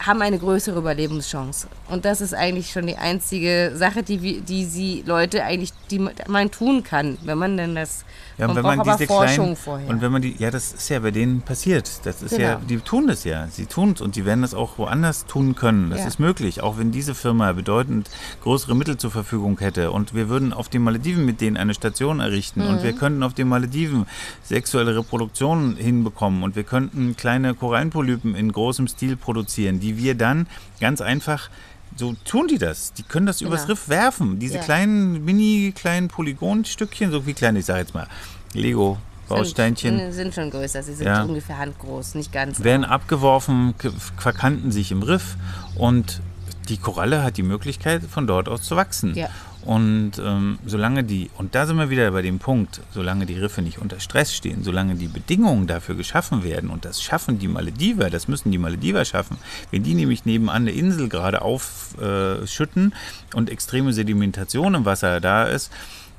haben eine größere Überlebenschance. Und das ist eigentlich schon die einzige Sache, die, die sie Leute eigentlich, die man tun kann, wenn man denn das ja, und wenn man diese kleinen, vorher. Und wenn man die, ja, das ist ja bei denen passiert. Das ist genau. ja, die tun das ja. Sie tun es und die werden das auch woanders tun können. Das ja. ist möglich. Auch wenn diese Firma bedeutend größere Mittel zur Verfügung hätte und wir würden auf den Malediven mit denen eine Station errichten mhm. und wir könnten auf den Malediven sexuelle Reproduktion hinbekommen und wir könnten kleine Korallenpolypen in großem Stil produzieren, die wir dann ganz einfach so tun die das. Die können das genau. übers Riff werfen. Diese ja. kleinen, mini kleinen Polygonstückchen, so wie kleine, ich sage jetzt mal, Lego. Bausteinchen. Sind, sind schon größer, sie sind ja. ungefähr handgroß, nicht ganz. Werden abgeworfen, verkanten sich im Riff und die Koralle hat die Möglichkeit, von dort aus zu wachsen. Ja. Und ähm, solange die, und da sind wir wieder bei dem Punkt, solange die Riffe nicht unter Stress stehen, solange die Bedingungen dafür geschaffen werden, und das schaffen die Malediver, das müssen die Malediver schaffen, wenn die nämlich nebenan eine Insel gerade aufschütten äh, und extreme Sedimentation im Wasser da ist,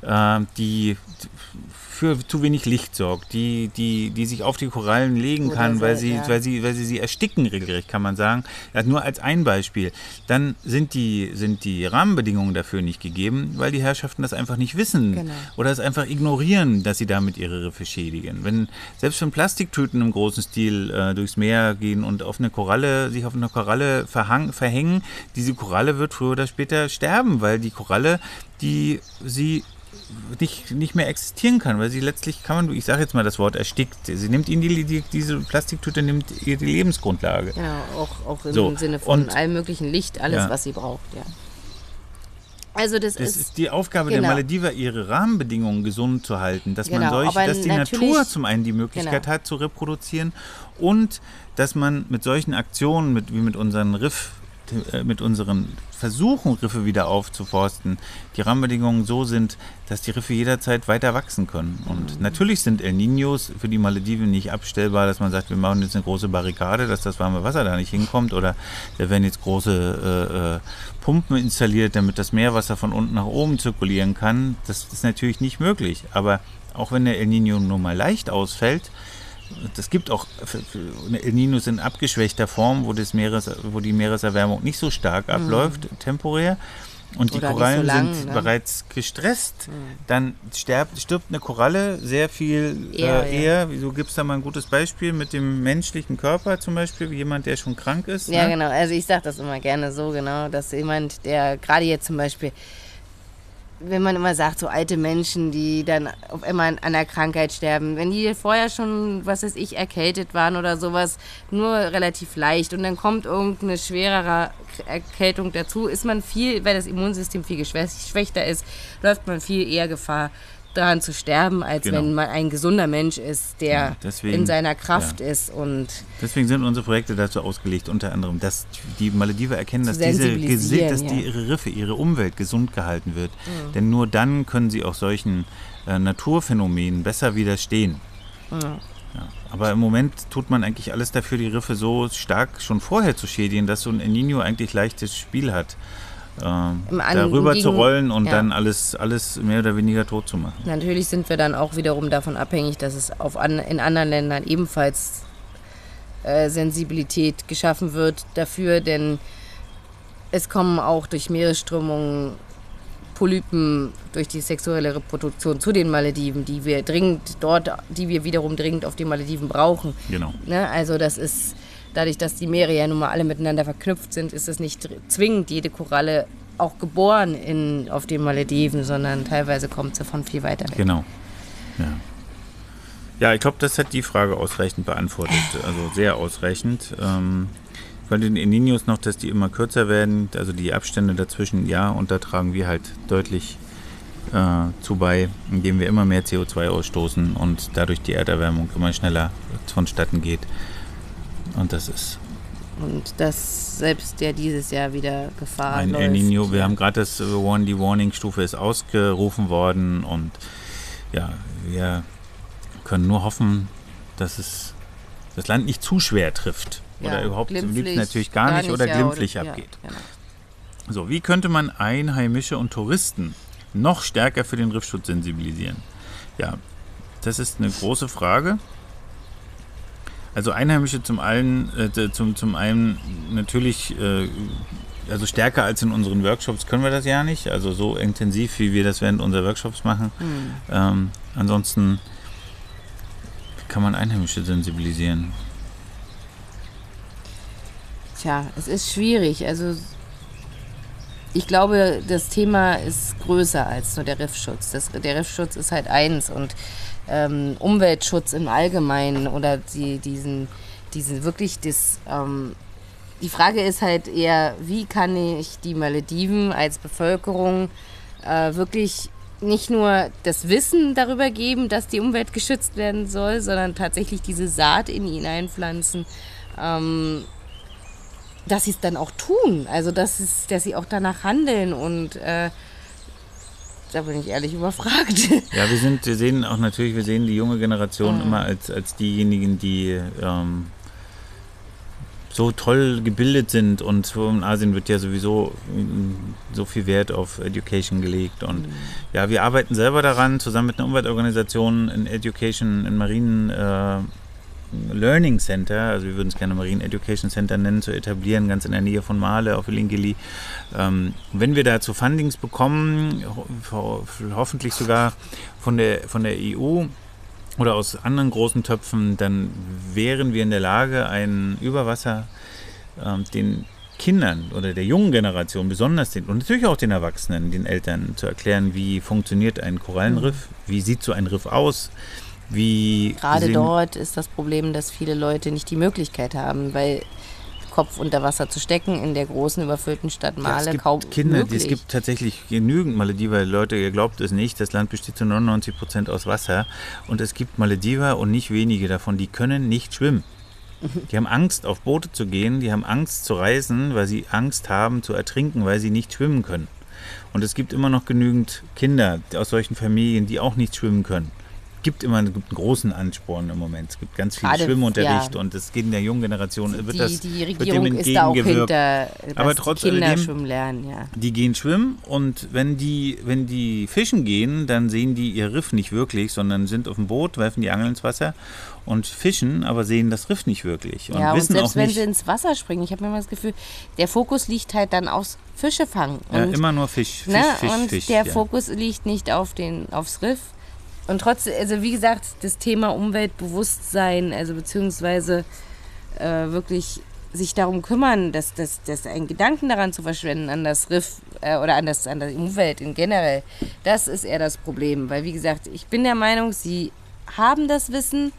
äh, die für zu wenig Licht sorgt, die, die, die sich auf die Korallen legen Oder kann, weil, sie, ja. weil, sie, weil sie sie ersticken, regelrecht, kann man sagen. Ja, nur als ein Beispiel. Dann sind die, sind die Rahmenbedingungen dafür nicht gegeben, weil die Herrschaften das einfach nicht wissen genau. oder es einfach ignorieren, dass sie damit ihre Riffe schädigen. Wenn, selbst wenn Plastiktüten im großen Stil äh, durchs Meer gehen und auf eine Koralle, sich auf eine Koralle verhang, verhängen, diese Koralle wird früher oder später sterben, weil die Koralle, die sie nicht, nicht mehr existieren kann, weil sie letztlich kann man, ich sage jetzt mal das Wort erstickt. Sie nimmt ihnen die, die, diese Plastiktüte nimmt ihr die Lebensgrundlage. Genau, auch, auch im So, Sinne von und- allem möglichen Licht, alles, Ja. was sie braucht, ja. Also das, Das ist, ist die Aufgabe genau. der Malediver, ihre Rahmenbedingungen gesund zu halten, dass man Genau, solch, aber dass die Natur zum einen die Möglichkeit Genau. hat zu reproduzieren und dass man mit solchen Aktionen, mit, wie mit unseren Riff, mit unseren Versuchen, Riffe wieder aufzuforsten, die Rahmenbedingungen so sind, dass die Riffe jederzeit weiter wachsen können. Und Mhm. natürlich sind El Niños für die Malediven nicht abstellbar, dass man sagt, wir machen jetzt eine große Barrikade, dass das warme Wasser da nicht hinkommt oder da werden jetzt große äh, äh, Pumpen installiert, damit das Meerwasser von unten nach oben zirkulieren kann. Das ist natürlich nicht möglich. Aber auch wenn der El Niño nur mal leicht ausfällt, das gibt auch El Niños in abgeschwächter Form, wo, das Meeres, wo die Meereserwärmung nicht so stark abläuft, temporär. Und die Oder so Korallen lang, sind ne? bereits gestresst. Dann stirbt, stirbt eine Koralle sehr viel Eher, äh, eher. Du gibst da mal ein gutes Beispiel mit dem menschlichen Körper zum Beispiel, wie jemand, der schon krank ist. Ja, ne? genau. Also ich sage das immer gerne so, genau, dass jemand, der gerade jetzt zum Beispiel, wenn man immer sagt, so alte Menschen, die dann auf einmal an einer Krankheit sterben, wenn die vorher schon, was weiß ich, erkältet waren oder sowas, nur relativ leicht. Und dann kommt irgendeine schwerere Erkältung dazu, ist man viel, weil das Immunsystem viel geschwächter ist, läuft man viel eher Gefahr, daran zu sterben, als Genau. wenn man ein gesunder Mensch ist, der Ja, deswegen- in seiner Kraft ist und Deswegen sind unsere Projekte dazu ausgelegt, unter anderem, dass die Malediver erkennen, dass diese dass die, ja. Mhm. ihre Riffe, ihre Umwelt gesund gehalten wird. Denn nur dann können sie auch solchen äh, Naturphänomenen besser widerstehen. Mhm. Ja, aber im Moment tut man eigentlich alles dafür, die Riffe so stark schon vorher zu schädigen, dass so ein El Nino eigentlich leichtes Spiel hat, darüber gegen- zu rollen und ja. dann alles, alles mehr oder weniger tot zu machen. Natürlich sind wir dann auch wiederum davon abhängig, dass es auf an, in anderen Ländern ebenfalls äh, Sensibilität geschaffen wird dafür, denn es kommen auch durch Meeresströmungen Polypen durch die sexuelle Reproduktion zu den Malediven, die wir dringend dort, die wir wiederum dringend auf den Malediven brauchen. Genau. Ne? Also das ist dadurch, dass die Meere ja nun mal alle miteinander verknüpft sind, ist es nicht zwingend jede Koralle auch geboren in, auf den Malediven, sondern teilweise kommt sie von viel weiter weg. Genau. Ja, ja ich glaube, das hat die Frage ausreichend beantwortet. Also sehr ausreichend. Ähm, bei den El Niños noch, dass die immer kürzer werden, also die Abstände dazwischen, ja, und da tragen wir halt deutlich äh, zu bei, indem wir immer mehr CO2 ausstoßen und dadurch die Erderwärmung immer schneller vonstatten geht. Und das ist Und dass selbst der dieses Jahr wieder Gefahr ein läuft. El Nino. Wir ja. haben gerade das äh, Warn, die Warning-Stufe ist ausgerufen worden und ja, wir können nur hoffen, dass es das Land nicht zu schwer trifft. Oder Ja, überhaupt liebsten natürlich gar, nicht oder ja, glimpflich ja, abgeht. genau. So, wie könnte man Einheimische und Touristen noch stärker für den Riffschutz sensibilisieren? Ja, das ist eine große Frage. Also Einheimische zum einen, äh, zum, zum einen natürlich, äh, also stärker als in unseren Workshops können wir das ja nicht. Also so intensiv, wie wir das während unserer Workshops machen. Hm. Ähm, ansonsten kann man Einheimische sensibilisieren. Tja, es ist schwierig. Also ich glaube, das Thema ist größer als nur der Riffschutz. Das, der Riffschutz ist halt eins und ähm, Umweltschutz im Allgemeinen oder die, diesen, diesen wirklich das. Ähm, die Frage ist halt eher, wie kann ich die Malediven als Bevölkerung äh, wirklich nicht nur das Wissen darüber geben, dass die Umwelt geschützt werden soll, sondern tatsächlich diese Saat in ihn einpflanzen. Ähm, dass sie es dann auch tun. Also, dass, es, dass sie auch danach handeln und äh, da bin ich ehrlich überfragt. Ja, wir sind, wir sehen auch natürlich, wir sehen die junge Generation immer als, als diejenigen, die ähm, so toll gebildet sind und in Asien wird ja sowieso mm, so viel Wert auf Education gelegt und ja, wir arbeiten selber daran, zusammen mit einer Umweltorganisation in Education, in Marinen äh, Learning Center, also wir würden es gerne Marine Education Center nennen, zu etablieren, ganz in der Nähe von Male auf Ilingili. Ähm, wenn wir dazu Fundings bekommen, ho hoffentlich sogar von der, von der EU oder aus anderen großen Töpfen, dann wären wir in der Lage, einen Überwasser, ähm, den Kindern oder der jungen Generation besonders den und natürlich auch den Erwachsenen, den Eltern zu erklären, wie funktioniert ein Korallenriff, wie sieht so ein Riff aus, wie Gerade dort ist das Problem, dass viele Leute nicht die Möglichkeit haben, weil Kopf unter Wasser zu stecken in der großen überfüllten Stadt Ja, Male es gibt kaum Kinder, möglich. es gibt tatsächlich genügend Malediver. Leute, ihr glaubt es nicht, das Land besteht zu 99 Prozent aus Wasser. Und es gibt Malediver und nicht wenige davon, die können nicht schwimmen. Die haben Angst, auf Boote zu gehen, die haben Angst zu reisen, weil sie Angst haben zu ertrinken, weil sie nicht schwimmen können. Und es gibt immer noch genügend Kinder aus solchen Familien, die auch nicht schwimmen können. Es gibt immer einen, gibt einen großen Ansporn im Moment. Es gibt ganz viel Gerade, Schwimmunterricht ja. und es geht in der jungen Generation, wird die, das die wird dem Regierung ist da auch hinter, Aber trotz Kinder alledem- schwimmen lernen, ja. Die gehen schwimmen und wenn die, wenn die fischen gehen, dann sehen die ihr Riff nicht wirklich, sondern sind auf dem Boot, werfen die Angel ins Wasser und fischen, aber sehen das Riff nicht wirklich. Und ja, und wissen selbst auch wenn nicht, sie ins Wasser springen, ich habe mir immer das Gefühl, der Fokus liegt halt dann aufs Fische fangen. ja, Und, immer nur Fisch, Fisch, ne, Fisch, und Fisch. der ja. Fokus liegt nicht auf den, aufs Riff. Und trotzdem, also wie gesagt, das Thema Umweltbewusstsein, also beziehungsweise äh, wirklich sich darum kümmern, dass, dass, dass einen Gedanken daran zu verschwenden, an das Riff äh, oder an, das, an die Umwelt in generell, das ist eher das Problem. Weil, wie gesagt, ich bin der Meinung, sie haben das Wissen,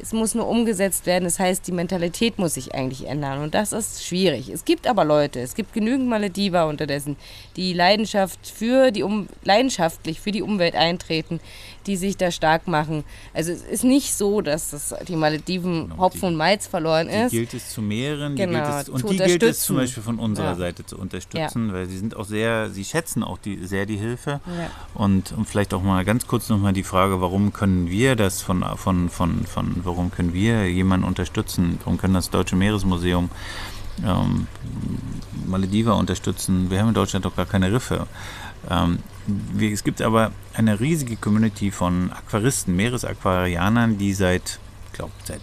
es muss nur umgesetzt werden. Das heißt, die Mentalität muss sich eigentlich ändern. Und das ist schwierig. Es gibt aber Leute, es gibt genügend Malediver unterdessen, die Leidenschaft für die um leidenschaftlich für die Umwelt eintreten, die sich da stark machen. Also es ist nicht so, dass das die Malediven Hopfen die- und Malz verloren Die ist. gilt es zu mehren, die Genau, gilt es, und die gilt es zum Beispiel von unserer Ja. Seite zu unterstützen, weil sie sind auch sehr, sie schätzen auch die, sehr die Hilfe. Ja. Und, und vielleicht auch mal ganz kurz nochmal die Frage, warum können wir das von, von, von, von, warum können wir jemanden unterstützen? Warum können das Deutsche Meeresmuseum ähm, Malediver unterstützen? Wir haben in Deutschland doch gar keine Riffe. Ähm, es gibt aber eine riesige Community von Aquaristen, Meeresaquarianern, die seit, ich glaube, seit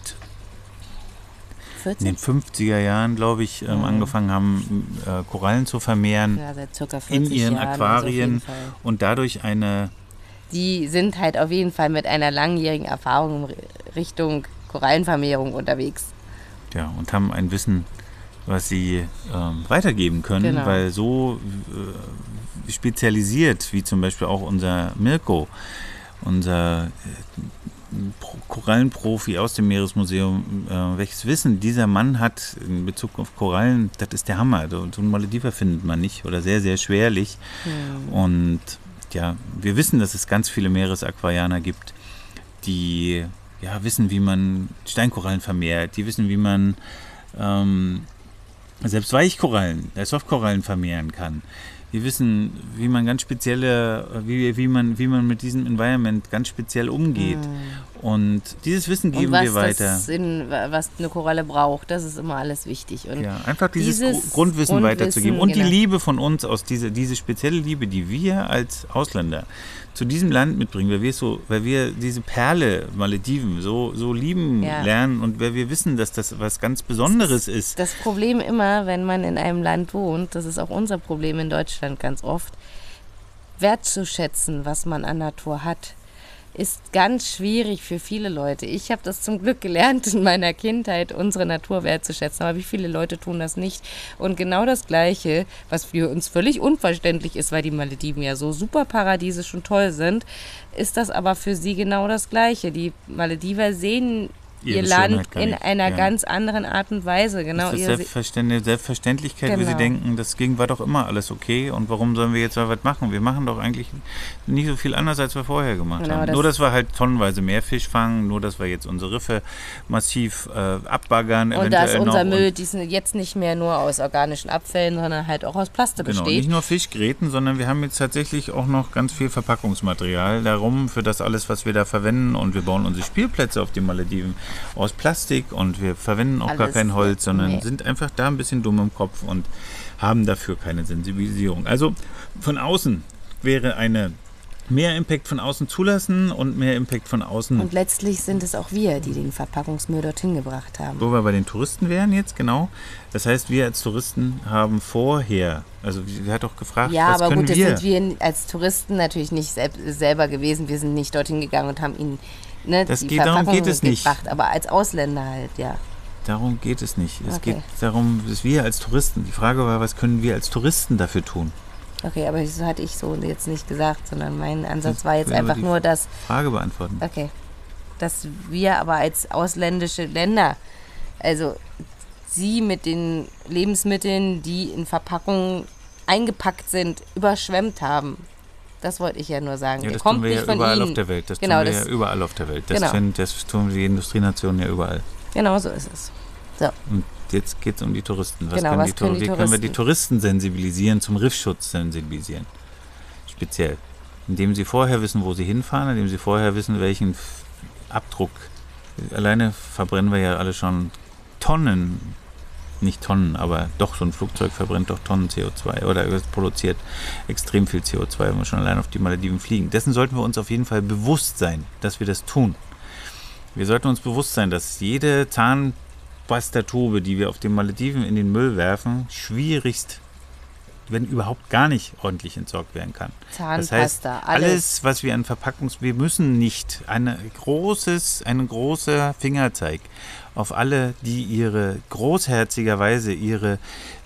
in 14? den 50er Jahren, glaube ich, ähm, angefangen haben, äh, Korallen zu vermehren Ja, 40 in ihren Jahren, also Aquarien Fall. und dadurch eine die sind halt auf jeden Fall mit einer langjährigen Erfahrung in Richtung Korallenvermehrung unterwegs. ja, und haben ein Wissen, was sie ähm, weitergeben können, Genau. weil so äh, spezialisiert, wie zum Beispiel auch unser Mirko, unser äh, Pro- Korallenprofi aus dem Meeresmuseum, äh, welches Wissen dieser Mann hat in Bezug auf Korallen, das ist der Hammer. So so einen Malediver findet man nicht oder sehr, sehr schwerlich. Und ja, wir wissen, dass es ganz viele Meeresaquarianer gibt, die ja, wissen, wie man Steinkorallen vermehrt, die wissen, wie man ähm, selbst Weichkorallen, äh, Softkorallen vermehren kann. Die wissen, wie man ganz spezielle, wie, wie, man, wie man mit diesem Environment ganz speziell umgeht. Und dieses Wissen geben wir weiter. das in, was eine Koralle braucht, das ist immer alles wichtig. Und Ja, einfach dieses, dieses Gru- Grundwissen, Grundwissen, weiterzugeben. Und genau. die Liebe von uns aus diese, diese spezielle Liebe, die wir als Ausländer zu diesem Land mitbringen, weil wir so, weil wir diese Perle Malediven so, so lieben Ja. lernen und weil wir wissen, dass das was ganz Besonderes ist. das Problem immer, wenn man in einem Land wohnt, das ist auch unser Problem in Deutschland ganz oft, wertzuschätzen, was man an Natur hat, ist ganz schwierig für viele Leute. Ich habe das zum Glück gelernt in meiner Kindheit, unsere Natur wertzuschätzen, aber wie viele Leute tun das nicht? Und genau das Gleiche, was für uns völlig unverständlich ist, weil die Malediven ja so super paradiesisch und toll sind, ist das aber für sie genau das Gleiche. Die Malediver sehen Ihre ihr Land in einer ja. ganz anderen Art und Weise. Genau, das ist Selbstverständlich, Selbstverständlichkeit, wie sie Genau. denken, das ging war doch immer alles okay und warum sollen wir jetzt mal was machen? Wir machen doch eigentlich nicht so viel anders, als wir vorher gemacht Genau, haben. das- nur, dass wir halt tonnenweise mehr Fisch fangen, nur, dass wir jetzt unsere Riffe massiv äh, abbaggern. und dass unser Müll diesen jetzt nicht mehr nur aus organischen Abfällen, sondern halt auch aus Plaste Genau, besteht. nicht nur Fischgräten, sondern wir haben jetzt tatsächlich auch noch ganz viel Verpackungsmaterial darum, für das alles, was wir da verwenden. Und wir bauen unsere Spielplätze auf den Malediven aus Plastik und wir verwenden auch gar Alles, kein Holz, sondern nee. sind einfach da ein bisschen dumm im Kopf und haben dafür keine Sensibilisierung. Also von außen wäre eine mehr Impact von außen zulassen und mehr Impact von außen Und letztlich sind es auch wir, die den Verpackungsmüll dorthin gebracht haben. wo wir bei den Touristen wären jetzt, genau. Das heißt, wir als Touristen haben vorher, also sie hat doch gefragt, Ja, was aber können gut, das wir? sind wir als Touristen natürlich nicht selb selber gewesen. Wir sind nicht dorthin gegangen und haben ihnen ne, Das die geht- darum Verpackung geht es nicht. gebracht. Aber als Ausländer halt, ja. Darum geht es nicht. Es Okay. geht darum, dass wir als Touristen, die Frage war, was können wir als Touristen dafür tun? Okay, aber das hatte ich so jetzt nicht gesagt, sondern mein Ansatz Ich war jetzt einfach nur, dass, Frage beantworten. okay, dass wir aber als ausländische Länder, also sie mit den Lebensmitteln, die in Verpackungen eingepackt sind, überschwemmt haben. Das wollte ich ja nur sagen. Ja, das kommt tun wir nicht ja überall ihnen. auf der Welt. Das Genau, tun wir das- ja überall auf der Welt. Das, Genau. find- das tun die Industrienationen ja überall. Genau so ist es. Und jetzt geht es um die Touristen. Was Genau, können was die, können die wie können wir die Touristen? Touristen sensibilisieren, zum Riffschutz sensibilisieren? Speziell. Indem sie vorher wissen, wo sie hinfahren, indem sie vorher wissen, welchen Abdruck. Alleine verbrennen wir ja alle schon Tonnen, nicht Tonnen, aber doch, so ein Flugzeug verbrennt doch Tonnen CO2 oder es produziert extrem viel CO2, wenn wir schon allein auf die Malediven fliegen. Dessen sollten wir uns auf jeden Fall bewusst sein, dass wir das tun. Wir sollten uns bewusst sein, dass jede Zahnpastatube, die wir auf den Malediven in den Müll werfen, schwierigst, wenn überhaupt gar nicht ordentlich entsorgt werden kann. Das heißt, Zahnpasta, alles. alles. was wir an Verpackungs... Wir müssen nicht eine großes, ein großer Fingerzeig auf alle, die ihre großherzigerweise ihre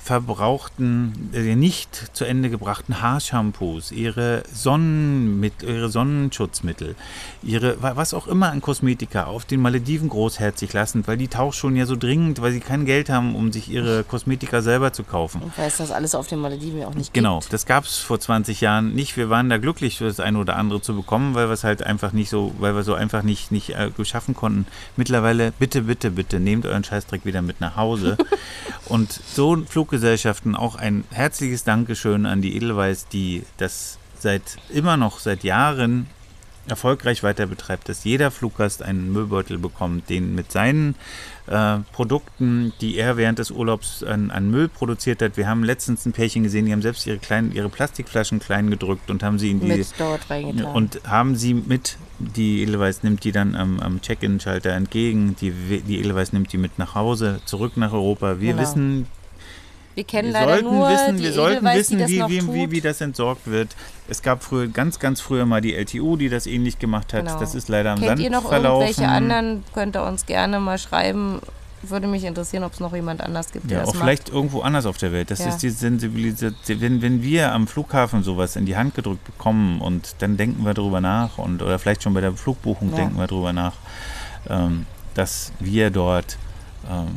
verbrauchten, äh, nicht zu Ende gebrachten Haarshampoos, ihre, Sonnenmittel, ihre Sonnenschutzmittel, ihre, wa- was auch immer an Kosmetika auf den Malediven großherzig lassen, weil die Tauchschulen ja so dringend, weil sie kein Geld haben, um sich ihre Kosmetika selber zu kaufen. Und weil es das alles auf den Malediven ja auch nicht Genau, gibt. das gab es vor 20 Jahren nicht. Wir waren da glücklich, das eine oder andere zu bekommen, weil wir es halt einfach nicht so, weil wir so einfach nicht, nicht äh, geschaffen konnten. Mittlerweile, bitte, bitte, bitte, nehmt euren Scheißdreck wieder mit nach Hause. Und so Fluggesellschaften auch ein herzliches Dankeschön an die Edelweiss, die das seit immer noch seit Jahren erfolgreich weiter betreibt, dass jeder Fluggast einen Müllbeutel bekommt, den mit seinen äh, Produkten, die er während des Urlaubs an, an Müll produziert hat. Wir haben letztens ein Pärchen gesehen, die haben selbst ihre kleinen, ihre Plastikflaschen klein gedrückt und haben sie in die dort und haben sie mit, die Edelweiss nimmt die dann am, am Check-in-Schalter entgegen, die, die Edelweiss nimmt die mit nach Hause, zurück nach Europa. Wir Genau. wissen, wir kennen wir leider sollten nur wissen, wir sollten Edelweiß, wissen, wie, wie, wie, wie das entsorgt wird. Es gab früher, ganz, ganz früher mal die LTU, die das ähnlich gemacht hat. Genau. Das ist leider am Kennt Sand ihr noch verlaufen. irgendwelche anderen, könnt ihr uns gerne mal schreiben. Würde mich interessieren, ob es noch jemand anders gibt, der Ja, das auch macht. vielleicht irgendwo anders auf der Welt. Das Ja. ist die Sensibilisation. Wenn, wenn wir am Flughafen sowas in die Hand gedrückt bekommen und dann denken wir darüber nach und oder vielleicht schon bei der Flugbuchung Ja. denken wir darüber nach, ähm, dass wir dort ähm,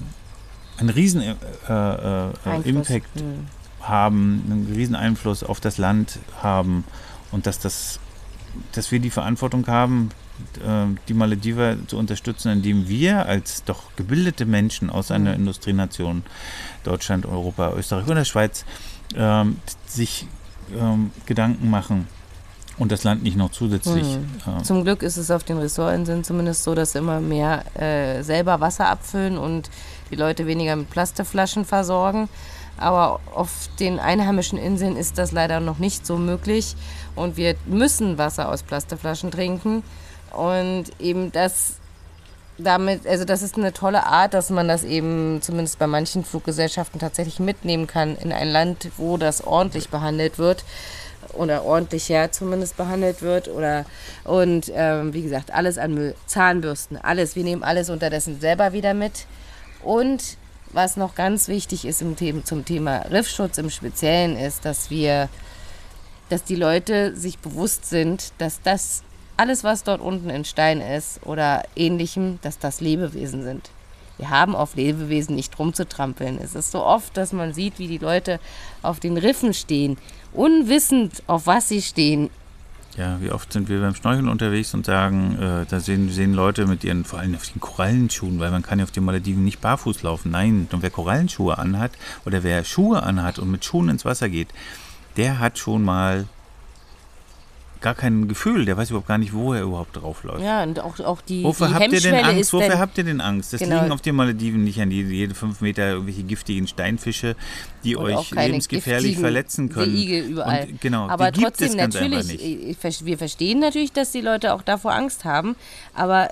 einen riesen äh, äh, äh, Einfluss. Impact Hm. haben, einen riesen Einfluss auf das Land haben und dass das, dass wir die Verantwortung haben, äh, die Malediver zu unterstützen, indem wir als doch gebildete Menschen aus einer Mhm. Industrienation, Deutschland, Europa, Österreich oder Schweiz, ähm, sich ähm, Gedanken machen und das Land nicht noch zusätzlich. Mhm. ähm, Zum Glück ist es auf den Ressortinseln zumindest so, dass immer mehr äh, selber Wasser abfüllen und die Leute weniger mit Plastikflaschen versorgen. Aber auf den einheimischen Inseln ist das leider noch nicht so möglich und wir müssen Wasser aus Plastikflaschen trinken und eben das damit, also das ist eine tolle Art, dass man das eben zumindest bei manchen Fluggesellschaften tatsächlich mitnehmen kann in ein Land, wo das ordentlich behandelt wird oder ordentlicher zumindest behandelt wird oder und ähm, wie gesagt alles an Müll, Zahnbürsten, alles, wir nehmen alles unterdessen selber wieder mit und was noch ganz wichtig ist im Thema, zum Thema Riffschutz im Speziellen ist, dass wir, dass die Leute sich bewusst sind, dass das alles, was dort unten in Stein ist oder ähnlichem, dass das Lebewesen sind. Wir haben auf Lebewesen nicht rumzutrampeln. Es ist so oft, dass man sieht, wie die Leute auf den Riffen stehen, unwissend, auf was sie stehen. Ja, wie oft sind wir beim Schnorcheln unterwegs und sagen, äh, da sehen, sehen Leute mit ihren, vor allem auf den Korallenschuhen, weil man kann ja auf den Malediven nicht barfuß laufen. Nein, und wer Korallenschuhe anhat oder wer Schuhe anhat und mit Schuhen ins Wasser geht, der hat schon mal gar kein Gefühl, der weiß überhaupt gar nicht, wo er überhaupt draufläuft. Ja, und auch, auch die, Wofür die habt ihr denn Hemmschwelle Angst? ist Wofür habt ihr denn Angst? Es Genau. liegen auf den Malediven nicht an jede, jede fünf Meter irgendwelche giftigen Steinfische, die Und euch lebensgefährlich verletzen können. Seeigel überall. Und, genau, aber die trotzdem natürlich, ver- wir verstehen natürlich, dass die Leute auch davor Angst haben, aber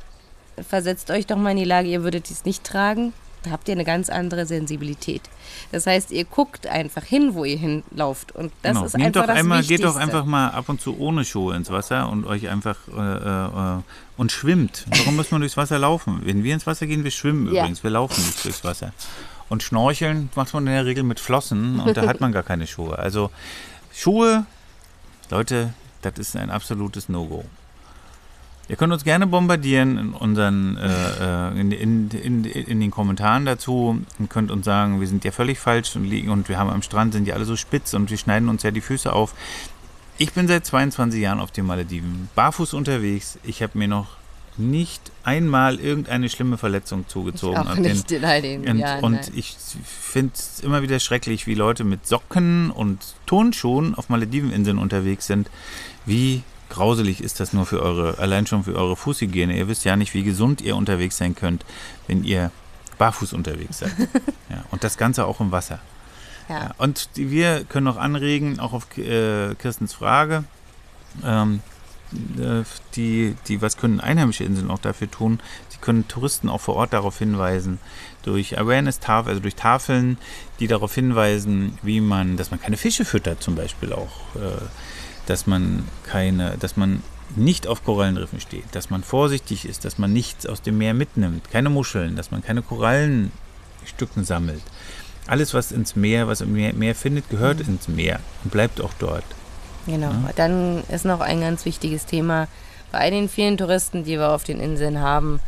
versetzt euch doch mal in die Lage, ihr würdet dies nicht tragen. Habt ihr eine ganz andere Sensibilität. Das heißt, ihr guckt einfach hin, wo ihr hinlauft. Und das Genau. ist Nehmt einfach doch das einmal, Wichtigste. geht doch einfach mal ab und zu ohne Schuhe ins Wasser und euch einfach äh, äh, und schwimmt. Warum muss man durchs Wasser laufen? Wenn wir ins Wasser gehen, wir schwimmen Ja. übrigens, wir laufen nicht durchs Wasser. Und schnorcheln macht man in der Regel mit Flossen und da hat man gar keine Schuhe. Also Schuhe, Leute, das ist ein absolutes No-Go. Ihr könnt uns gerne bombardieren in unseren äh, äh, in, in, in, in den Kommentaren dazu und könnt uns sagen, wir sind ja völlig falsch und liegen und wir haben am Strand sind ja alle so spitz und wir schneiden uns ja die Füße auf. Ich bin seit 22 Jahren auf den Malediven, barfuß unterwegs. Ich habe mir noch nicht einmal irgendeine schlimme Verletzung zugezogen. Auch auf den- nicht in all den und, Jahren. und ich finde es immer wieder schrecklich, wie Leute mit Socken und Turnschuhen auf Malediveninseln unterwegs sind. Wie grauselig ist das nur für eure, allein schon für eure Fußhygiene. Ihr wisst ja nicht, wie gesund ihr unterwegs sein könnt, wenn ihr barfuß unterwegs seid. ja, und das Ganze auch im Wasser. ja. Ja, und die, wir können noch anregen, auch auf äh, Kirstens Frage, ähm, äh, die, die, was können einheimische Inseln auch dafür tun? Sie können Touristen auch vor Ort darauf hinweisen, durch Awareness-Tafeln, also durch Tafeln, die darauf hinweisen, wie man, dass man keine Fische füttert zum Beispiel auch, äh, dass man keine, dass man nicht auf Korallenriffen steht, dass man vorsichtig ist, dass man nichts aus dem Meer mitnimmt, keine Muscheln, dass man keine Korallenstücken sammelt. Alles, was ins Meer, was im Meer, Meer findet, gehört ins Meer und bleibt auch dort. Genau. Ja. Dann ist noch ein ganz wichtiges Thema bei den vielen Touristen, die wir auf den Inseln haben,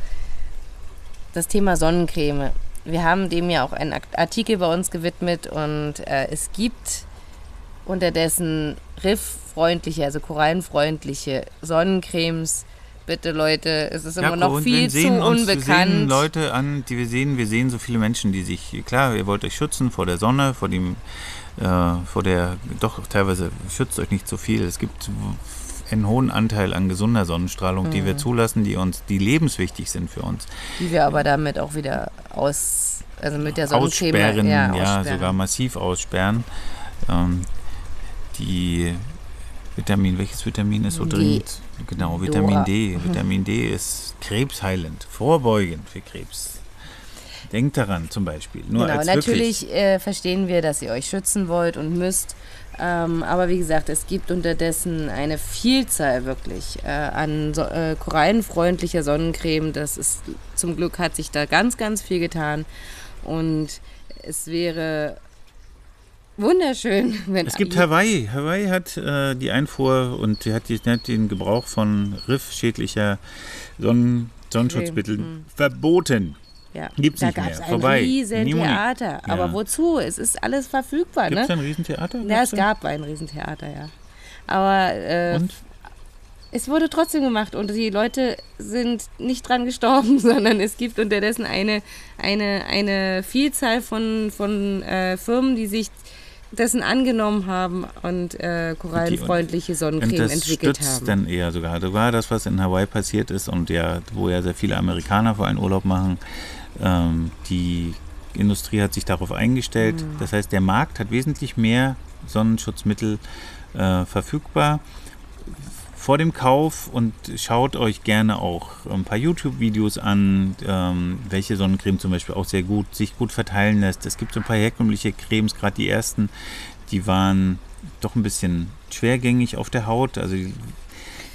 das Thema Sonnencreme. Wir haben dem ja auch einen Artikel bei uns gewidmet und äh, es gibt unterdessen rifffreundliche, also korallenfreundliche Sonnencremes. Bitte Leute, es ist immer noch viel wir zu uns, Wir unbekannt. sehen Leute an, die wir sehen. Wir sehen so viele Menschen, die sich, klar, ihr wollt euch schützen vor der Sonne, vor dem, äh, vor der, doch teilweise schützt euch nicht so viel. Es gibt einen hohen Anteil an gesunder Sonnenstrahlung, die Mhm. wir zulassen, die uns, die lebenswichtig sind für uns. die wir aber damit auch wieder aus, also mit der Sonnencreme aussperren, ja, aussperren. sogar massiv aussperren. Ähm, die Vitamin, welches Vitamin ist so D. dringend? Genau, Vitamin Dora. D. Vitamin D ist krebsheilend, vorbeugend für Krebs. Denkt daran zum Beispiel. Nur genau, natürlich äh, verstehen wir, dass ihr euch schützen wollt und müsst. Ähm, aber wie gesagt, es gibt unterdessen eine Vielzahl wirklich äh, an so, äh, korallenfreundlicher Sonnencreme. Das ist zum Glück hat sich da ganz, ganz viel getan. Und es wäre wunderschön, es gibt Hawaii. Hawaii hat äh, die Einfuhr und hat, die, hat den Gebrauch von riffschädlicher Sonnen, Sonnenschutzmitteln Hm. verboten. ja, gibt's da mehr. gab's ein Vorbei. riesen Nimoni. Theater. Ja. Aber wozu? Es ist alles verfügbar, Gibt es ne? ein Riesentheater? Ja, es gab ein Riesentheater, ja. Aber äh, es wurde trotzdem gemacht und die Leute sind nicht dran gestorben, sondern es gibt unterdessen eine, eine, eine Vielzahl von, von äh, Firmen, die sich dessen angenommen haben und äh, korallenfreundliche Und Sonnencreme das entwickelt haben. dann eher sogar. Sogar das, was in Hawaii passiert ist und ja, wo ja sehr viele Amerikaner vor allem Urlaub machen, ähm, die Industrie hat sich darauf eingestellt. Mhm. Das heißt, der Markt hat wesentlich mehr Sonnenschutzmittel äh, verfügbar vor dem Kauf und schaut euch gerne auch ein paar YouTube-Videos an, ähm, welche Sonnencreme zum Beispiel auch sehr gut sich gut verteilen lässt. Es gibt so ein paar herkömmliche Cremes, gerade die ersten, die waren doch ein bisschen schwergängig auf der Haut. Also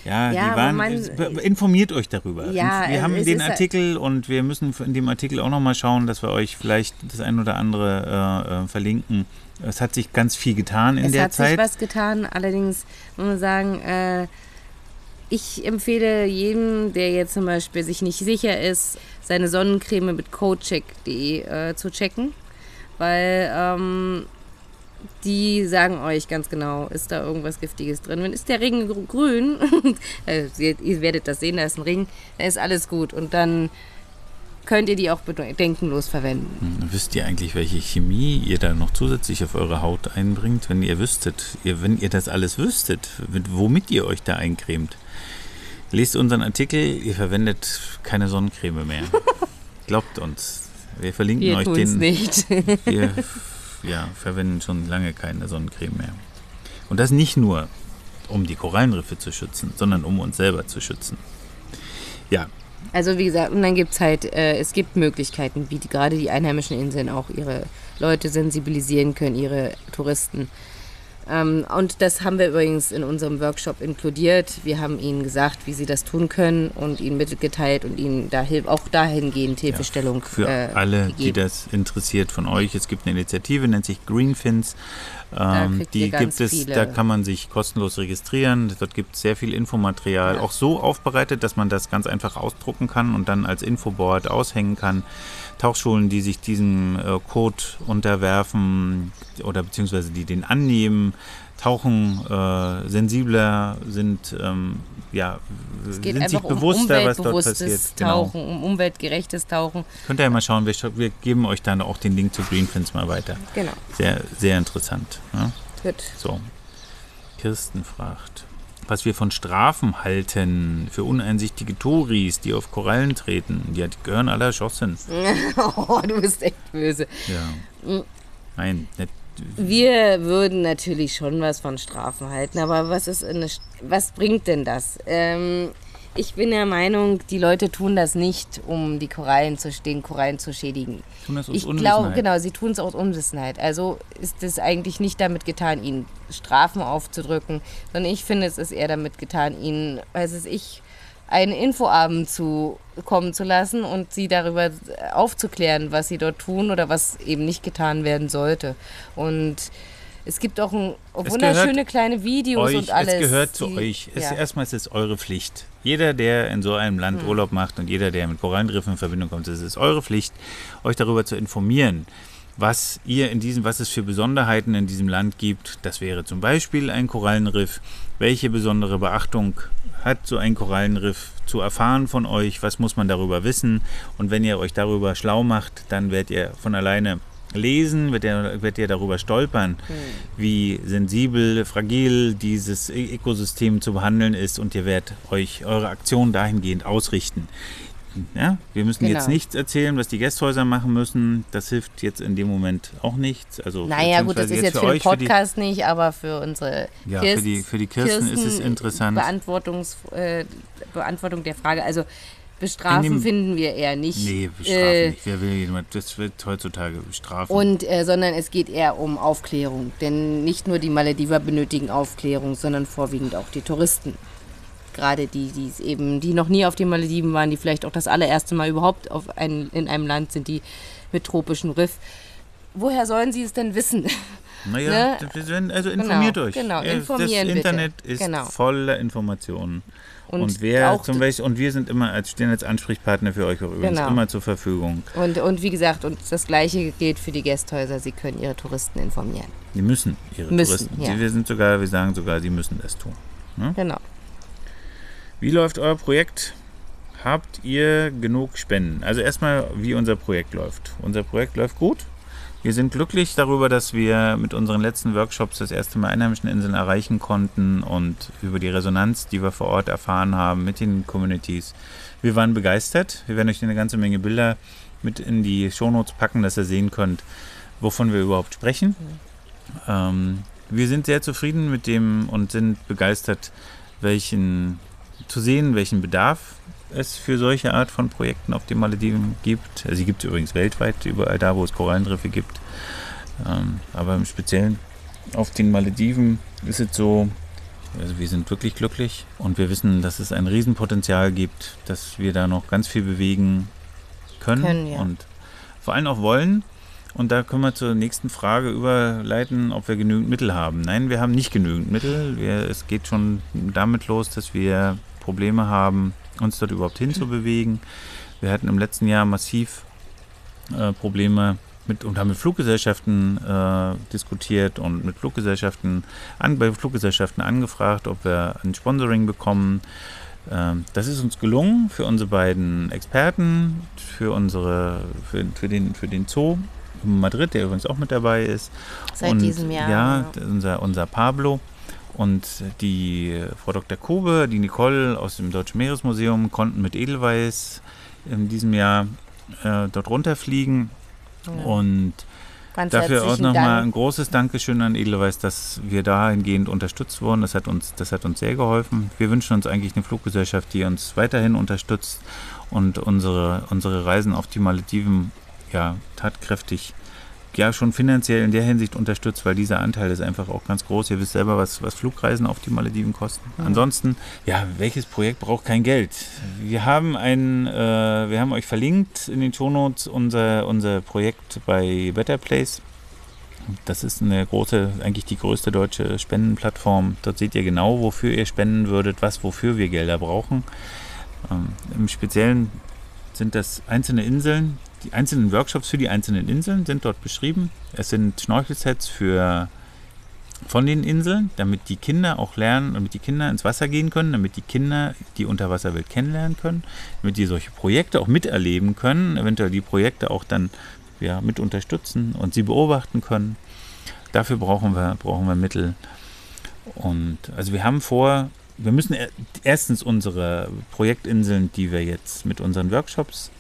ja, Ja, die waren. man- informiert euch darüber. Ja, wir haben es den Artikel und wir müssen in dem Artikel auch nochmal schauen, dass wir euch vielleicht das ein oder andere äh, äh, verlinken. Es hat sich ganz viel getan in es der hat Zeit. sich was getan, allerdings muss man sagen, äh, ich empfehle jedem, der jetzt zum Beispiel sich nicht sicher ist, seine Sonnencreme mit codecheck.de äh, zu checken, weil ähm, die sagen euch ganz genau, ist da irgendwas Giftiges drin. Wenn ist der Ring gr- grün, äh, ihr, werdet das sehen, da ist ein Ring, dann ist alles gut und dann könnt ihr die auch bedenkenlos verwenden. Hm, Wisst ihr eigentlich, welche Chemie ihr da noch zusätzlich auf eure Haut einbringt, wenn ihr wüsstet, ihr, wenn ihr das alles wüsstet, mit, womit ihr euch da eincremt? Lest unseren Artikel, ihr verwendet keine Sonnencreme mehr. Glaubt uns. Wir verlinken Wir euch den. nicht. Wir ja, verwenden schon lange keine Sonnencreme mehr. Und das nicht nur, um die Korallenriffe zu schützen, sondern um uns selber zu schützen. Ja, Also wie gesagt, und dann gibt es halt, äh, es gibt Möglichkeiten, wie die, gerade die einheimischen Inseln auch ihre Leute sensibilisieren können, ihre Touristen. Ähm, und das haben wir übrigens in unserem Workshop inkludiert. Wir haben ihnen gesagt, wie sie das tun können und ihnen mitgeteilt und ihnen da auch dahingehend Hilfestellung ja, Für äh, alle, gegeben. die das interessiert von euch, es gibt eine Initiative, nennt sich Greenfins. Ähm, die gibt es, viele. da kann man sich kostenlos registrieren. Dort gibt es sehr viel Infomaterial, ja. auch so aufbereitet, dass man das ganz einfach ausdrucken kann und dann als Infoboard aushängen kann. Tauchschulen, die sich diesem äh, Code unterwerfen oder beziehungsweise die den annehmen, tauchen äh, sensibler, sind ähm, ja sind sich bewusster, um was dort passiert. Genau. Tauchen, genau. um umweltgerechtes Tauchen. Könnt ihr ja mal schauen, wir, wir, geben euch dann auch den Link zu Greenfins mal weiter. Genau. Sehr, sehr interessant. Ja? Gut. So. Kirsten fragt, was wir von Strafen halten für uneinsichtige Touris, die auf Korallen treten. Die gehören alle erschossen. oh, du bist echt böse. Ja. Nein, nicht. Wir würden natürlich schon was von Strafen halten, aber was ist eine, was bringt denn das? Ähm, ich bin der Meinung, die Leute tun das nicht, um die Korallen zu, den Korallen zu schädigen. Tun das aus ich glaube, genau, sie tun es aus Unwissenheit. Also ist es eigentlich nicht damit getan, ihnen Strafen aufzudrücken, sondern ich finde, es ist eher damit getan, ihnen, weiß es ich, einen Infoabend zu kommen zu lassen und sie darüber aufzuklären, was sie dort tun oder was eben nicht getan werden sollte. Und es gibt auch ein, wunderschöne kleine Videos euch, und alles. Es gehört zu die, euch. Es, ja. Erstmal ist es eure Pflicht. Jeder, der in so einem Land hm. Urlaub macht und jeder, der mit Korallenriffen in Verbindung kommt, es ist eure Pflicht, euch darüber zu informieren, was ihr in diesem, was es für Besonderheiten in diesem Land gibt. Das wäre zum Beispiel ein Korallenriff. Welche besondere Beachtung hat so ein Korallenriff zu erfahren von euch? Was muss man darüber wissen? Und wenn ihr euch darüber schlau macht, dann werdet ihr von alleine lesen, wird ihr, wird ihr darüber stolpern, mhm. wie sensibel, fragil dieses e-, Ökosystem zu behandeln ist und ihr werdet euch eure Aktion dahingehend ausrichten. Ja, wir müssen genau. jetzt nichts erzählen, was die Gästhäuser machen müssen. Das hilft jetzt in dem Moment auch nichts. Also naja, gut, das ist jetzt, für, für den Podcast für die, nicht, aber für unsere ja, Kirsten, für die, für die Kirsten, Kirsten ist es interessant. Beantwortungs, äh, Beantwortung der Frage. Also Bestrafen finden wir eher nicht. Nee, bestrafen äh, nicht. Wer will jemand? Das wird heutzutage bestrafen. Und, äh, sondern es geht eher um Aufklärung. Denn nicht nur die Malediver benötigen Aufklärung, sondern vorwiegend auch die Touristen. Gerade die, die eben, die noch nie auf den Malediven waren, die vielleicht auch das allererste Mal überhaupt auf ein, in einem Land sind, die mit tropischem Riff. Woher sollen sie es denn wissen? Naja, ne? also informiert genau, euch. Genau, informieren Das Internet bitte. ist genau. voller Informationen. Und, und wer zum Beispiel, und wir sind immer als stehen als Ansprechpartner für euch übrigens genau. immer zur Verfügung. Und, und wie gesagt, und das gleiche gilt für die Gästhäuser, sie können ihre Touristen informieren. Sie müssen ihre müssen, Touristen. Ja. wir sind sogar, wir sagen sogar, sie müssen das tun. Ne? Genau. Wie läuft euer Projekt? Habt ihr genug Spenden? Also erstmal, wie unser Projekt läuft. Unser Projekt läuft gut. Wir sind glücklich darüber, dass wir mit unseren letzten Workshops das erste Mal einheimischen Inseln erreichen konnten und über die Resonanz, die wir vor Ort erfahren haben mit den Communities. Wir waren begeistert. Wir werden euch eine ganze Menge Bilder mit in die Shownotes packen, dass ihr sehen könnt, wovon wir überhaupt sprechen. Ähm, wir sind sehr zufrieden mit dem und sind begeistert, welchen zu sehen, welchen Bedarf es für solche Art von Projekten auf den Malediven gibt. Also sie gibt es übrigens weltweit, überall da, wo es Korallenriffe gibt. Ähm, aber im Speziellen auf den Malediven ist es so, also wir sind wirklich glücklich und wir wissen, dass es ein Riesenpotenzial gibt, dass wir da noch ganz viel bewegen können, können ja. und vor allem auch wollen. Und da können wir zur nächsten Frage überleiten, ob wir genügend Mittel haben. Nein, wir haben nicht genügend Mittel. Wir, es geht schon damit los, dass wir Probleme haben, uns dort überhaupt hinzubewegen. Wir hatten im letzten Jahr massiv äh, Probleme mit und haben mit Fluggesellschaften äh, diskutiert und mit Fluggesellschaften an, bei Fluggesellschaften angefragt, ob wir ein Sponsoring bekommen. Ähm, das ist uns gelungen für unsere beiden Experten, für unsere, für, für den, für den Zoo in Madrid, der übrigens auch mit dabei ist. Seit und, diesem Jahr. Ja, unser, unser Pablo. Und die Frau Dr. Kube, die Nicole aus dem Deutschen Meeresmuseum konnten mit Edelweiß in diesem Jahr äh, dort runterfliegen. Ja. Und Ganz Dafür auch nochmal ein großes Dankeschön an Edelweiss, dass wir dahingehend unterstützt wurden. Das hat, uns, das hat uns sehr geholfen. Wir wünschen uns eigentlich eine Fluggesellschaft, die uns weiterhin unterstützt und unsere, unsere Reisen auf die Malediven ja, tatkräftig, ja schon finanziell in der Hinsicht unterstützt, weil dieser Anteil ist einfach auch ganz groß. Ihr wisst selber, was, was Flugreisen auf die Malediven kosten. Ansonsten, ja, welches Projekt braucht kein Geld? Wir haben ein, äh, wir haben euch verlinkt in den Shownotes unser, unser Projekt bei Better Place. Das ist eine große, eigentlich die größte deutsche Spendenplattform. Dort seht ihr genau, wofür ihr spenden würdet, was wofür wir Gelder brauchen. Ähm, Im Speziellen sind das einzelne Inseln. Die einzelnen Workshops für die einzelnen Inseln sind dort beschrieben. Es sind Schnorchelsets für von den Inseln, damit die Kinder auch lernen, damit die Kinder ins Wasser gehen können, damit die Kinder die Unterwasserwelt kennenlernen können, damit die solche Projekte auch miterleben können, eventuell die Projekte auch dann ja, mit unterstützen und sie beobachten können. Dafür brauchen wir, brauchen wir Mittel. Und also wir haben vor, wir müssen er- erstens unsere Projektinseln, die wir jetzt mit unseren Workshops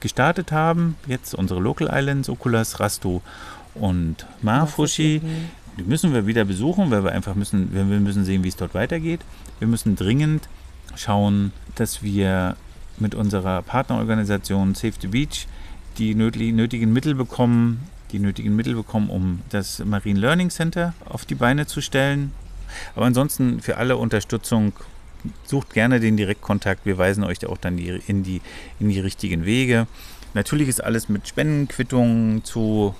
gestartet haben, jetzt unsere Local Islands, Okulas, Rasto und Marfushi, die müssen wir wieder besuchen, weil wir einfach müssen, wir müssen sehen, wie es dort weitergeht. Wir müssen dringend schauen, dass wir mit unserer Partnerorganisation Save the Beach die nötig- nötigen Mittel bekommen, die nötigen Mittel bekommen, um das Marine Learning Center auf die Beine zu stellen. Aber ansonsten für alle Unterstützung sucht gerne den Direktkontakt. Wir weisen euch da auch dann die, in, die, in die richtigen Wege. Natürlich ist alles mit Spendenquittungen zu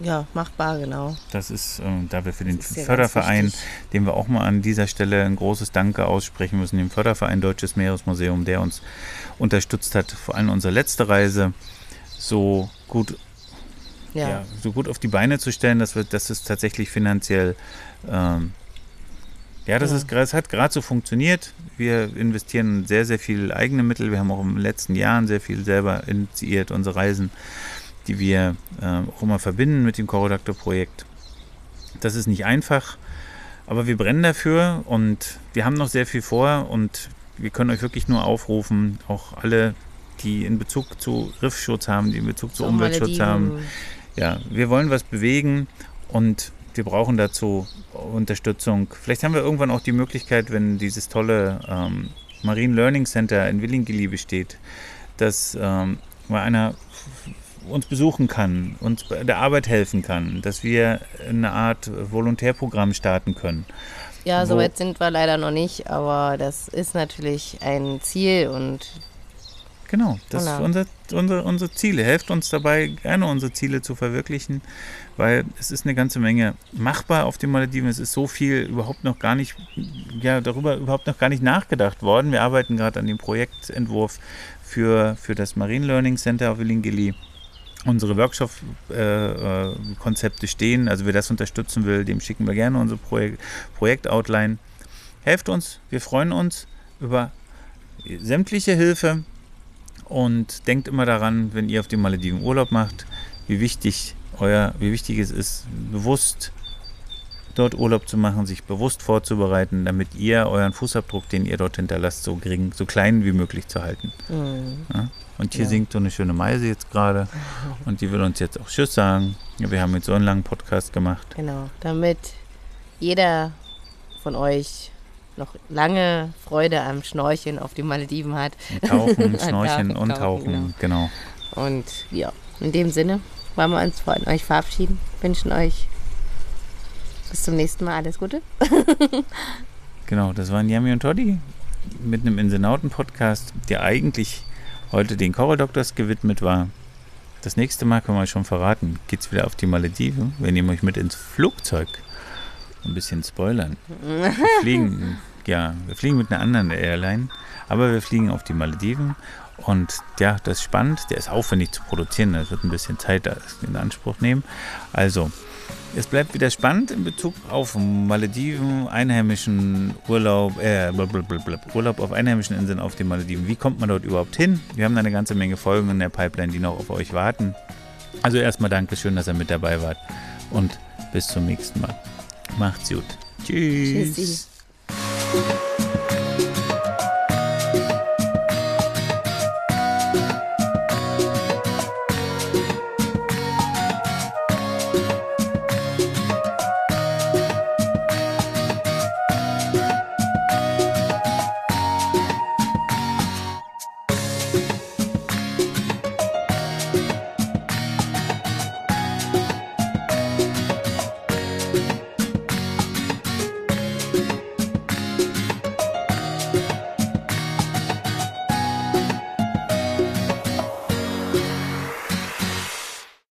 Ja, machbar, genau. das ist, ähm, da wir für den Förderverein, dem wir auch mal an dieser Stelle ein großes Danke aussprechen müssen, dem Förderverein Deutsches Meeresmuseum, der uns unterstützt hat, vor allem unsere letzte Reise so gut, Ja. ja. so gut auf die Beine zu stellen, dass wir, dass es tatsächlich finanziell, ähm, ja, das. Ist, es hat gerade so funktioniert. Wir investieren sehr, sehr viel eigene Mittel. Wir haben auch in den letzten Jahren sehr viel selber initiiert, unsere Reisen, die wir äh, auch immer verbinden mit dem Chorodactyl-Projekt. Das ist nicht einfach, aber wir brennen dafür und wir haben noch sehr viel vor und wir können euch wirklich nur aufrufen, auch alle, die in Bezug zu Riffschutz haben, die in Bezug zu Umweltschutz haben, ja, wir wollen was bewegen und wir brauchen dazu Unterstützung. Vielleicht haben wir irgendwann auch die Möglichkeit, wenn dieses tolle ähm, Marine Learning Center in Willingili besteht, dass ähm, mal einer uns besuchen kann, uns bei der Arbeit helfen kann, dass wir eine Art Volontärprogramm starten können. Ja, Wo- so weit sind wir leider noch nicht, aber das ist natürlich ein Ziel und Genau, das Genau. ist unser, unsere, unsere Ziele. Helft uns dabei, gerne unsere Ziele zu verwirklichen, weil es ist eine ganze Menge machbar auf den Malediven. Es ist so viel überhaupt noch gar nicht, ja, darüber überhaupt noch gar nicht nachgedacht worden. Wir arbeiten gerade an dem Projektentwurf für, für das Marine Learning Center auf Willingili. Unsere Workshop-Konzepte äh, Konzepte stehen, also wer das unterstützen will, dem schicken wir gerne unsere Projek Projektoutline. Helft uns, wir freuen uns über sämtliche Hilfe. Und denkt immer daran, wenn ihr auf den Malediven Urlaub macht, wie wichtig euer, wie wichtig es ist, bewusst dort Urlaub zu machen, sich bewusst vorzubereiten, damit ihr euren Fußabdruck, den ihr dort hinterlasst, so gering, so klein wie möglich zu halten. hm, Ja? Und hier Ja. singt so eine schöne Meise jetzt gerade und die will uns jetzt auch Tschüss sagen. Wir haben jetzt so einen langen Podcast gemacht. genau, damit jeder von euch noch lange Freude am Schnorcheln auf den Malediven hat. Tauchen, Schnorcheln und Tauchen, Tauchen, genau. Und ja, in dem Sinne wollen wir uns von euch verabschieden, wünschen euch bis zum nächsten Mal alles Gute. Genau, das waren Yami und Toddy mit einem Insenauten-Podcast, der eigentlich heute den Coral Doctors gewidmet war. Das nächste Mal können wir euch schon verraten, geht's wieder auf die Malediven. Wir nehmen euch mit ins Flugzeug. Ein bisschen spoilern. Fliegen, ja, wir fliegen mit einer anderen Airline, aber wir fliegen auf die Malediven. Und ja, das ist spannend. Der ist aufwendig zu produzieren. Das wird ein bisschen Zeit in Anspruch nehmen. Also, es bleibt wieder spannend in Bezug auf Malediven, einheimischen Urlaub, äh, blablabla, Urlaub auf einheimischen Inseln auf den Malediven. Wie kommt man dort überhaupt hin? Wir haben da eine ganze Menge Folgen in der Pipeline, die noch auf euch warten. Also erstmal Dankeschön, dass ihr mit dabei wart und bis zum nächsten Mal. Macht's gut. Tschüss. Tschüssi. Thank you.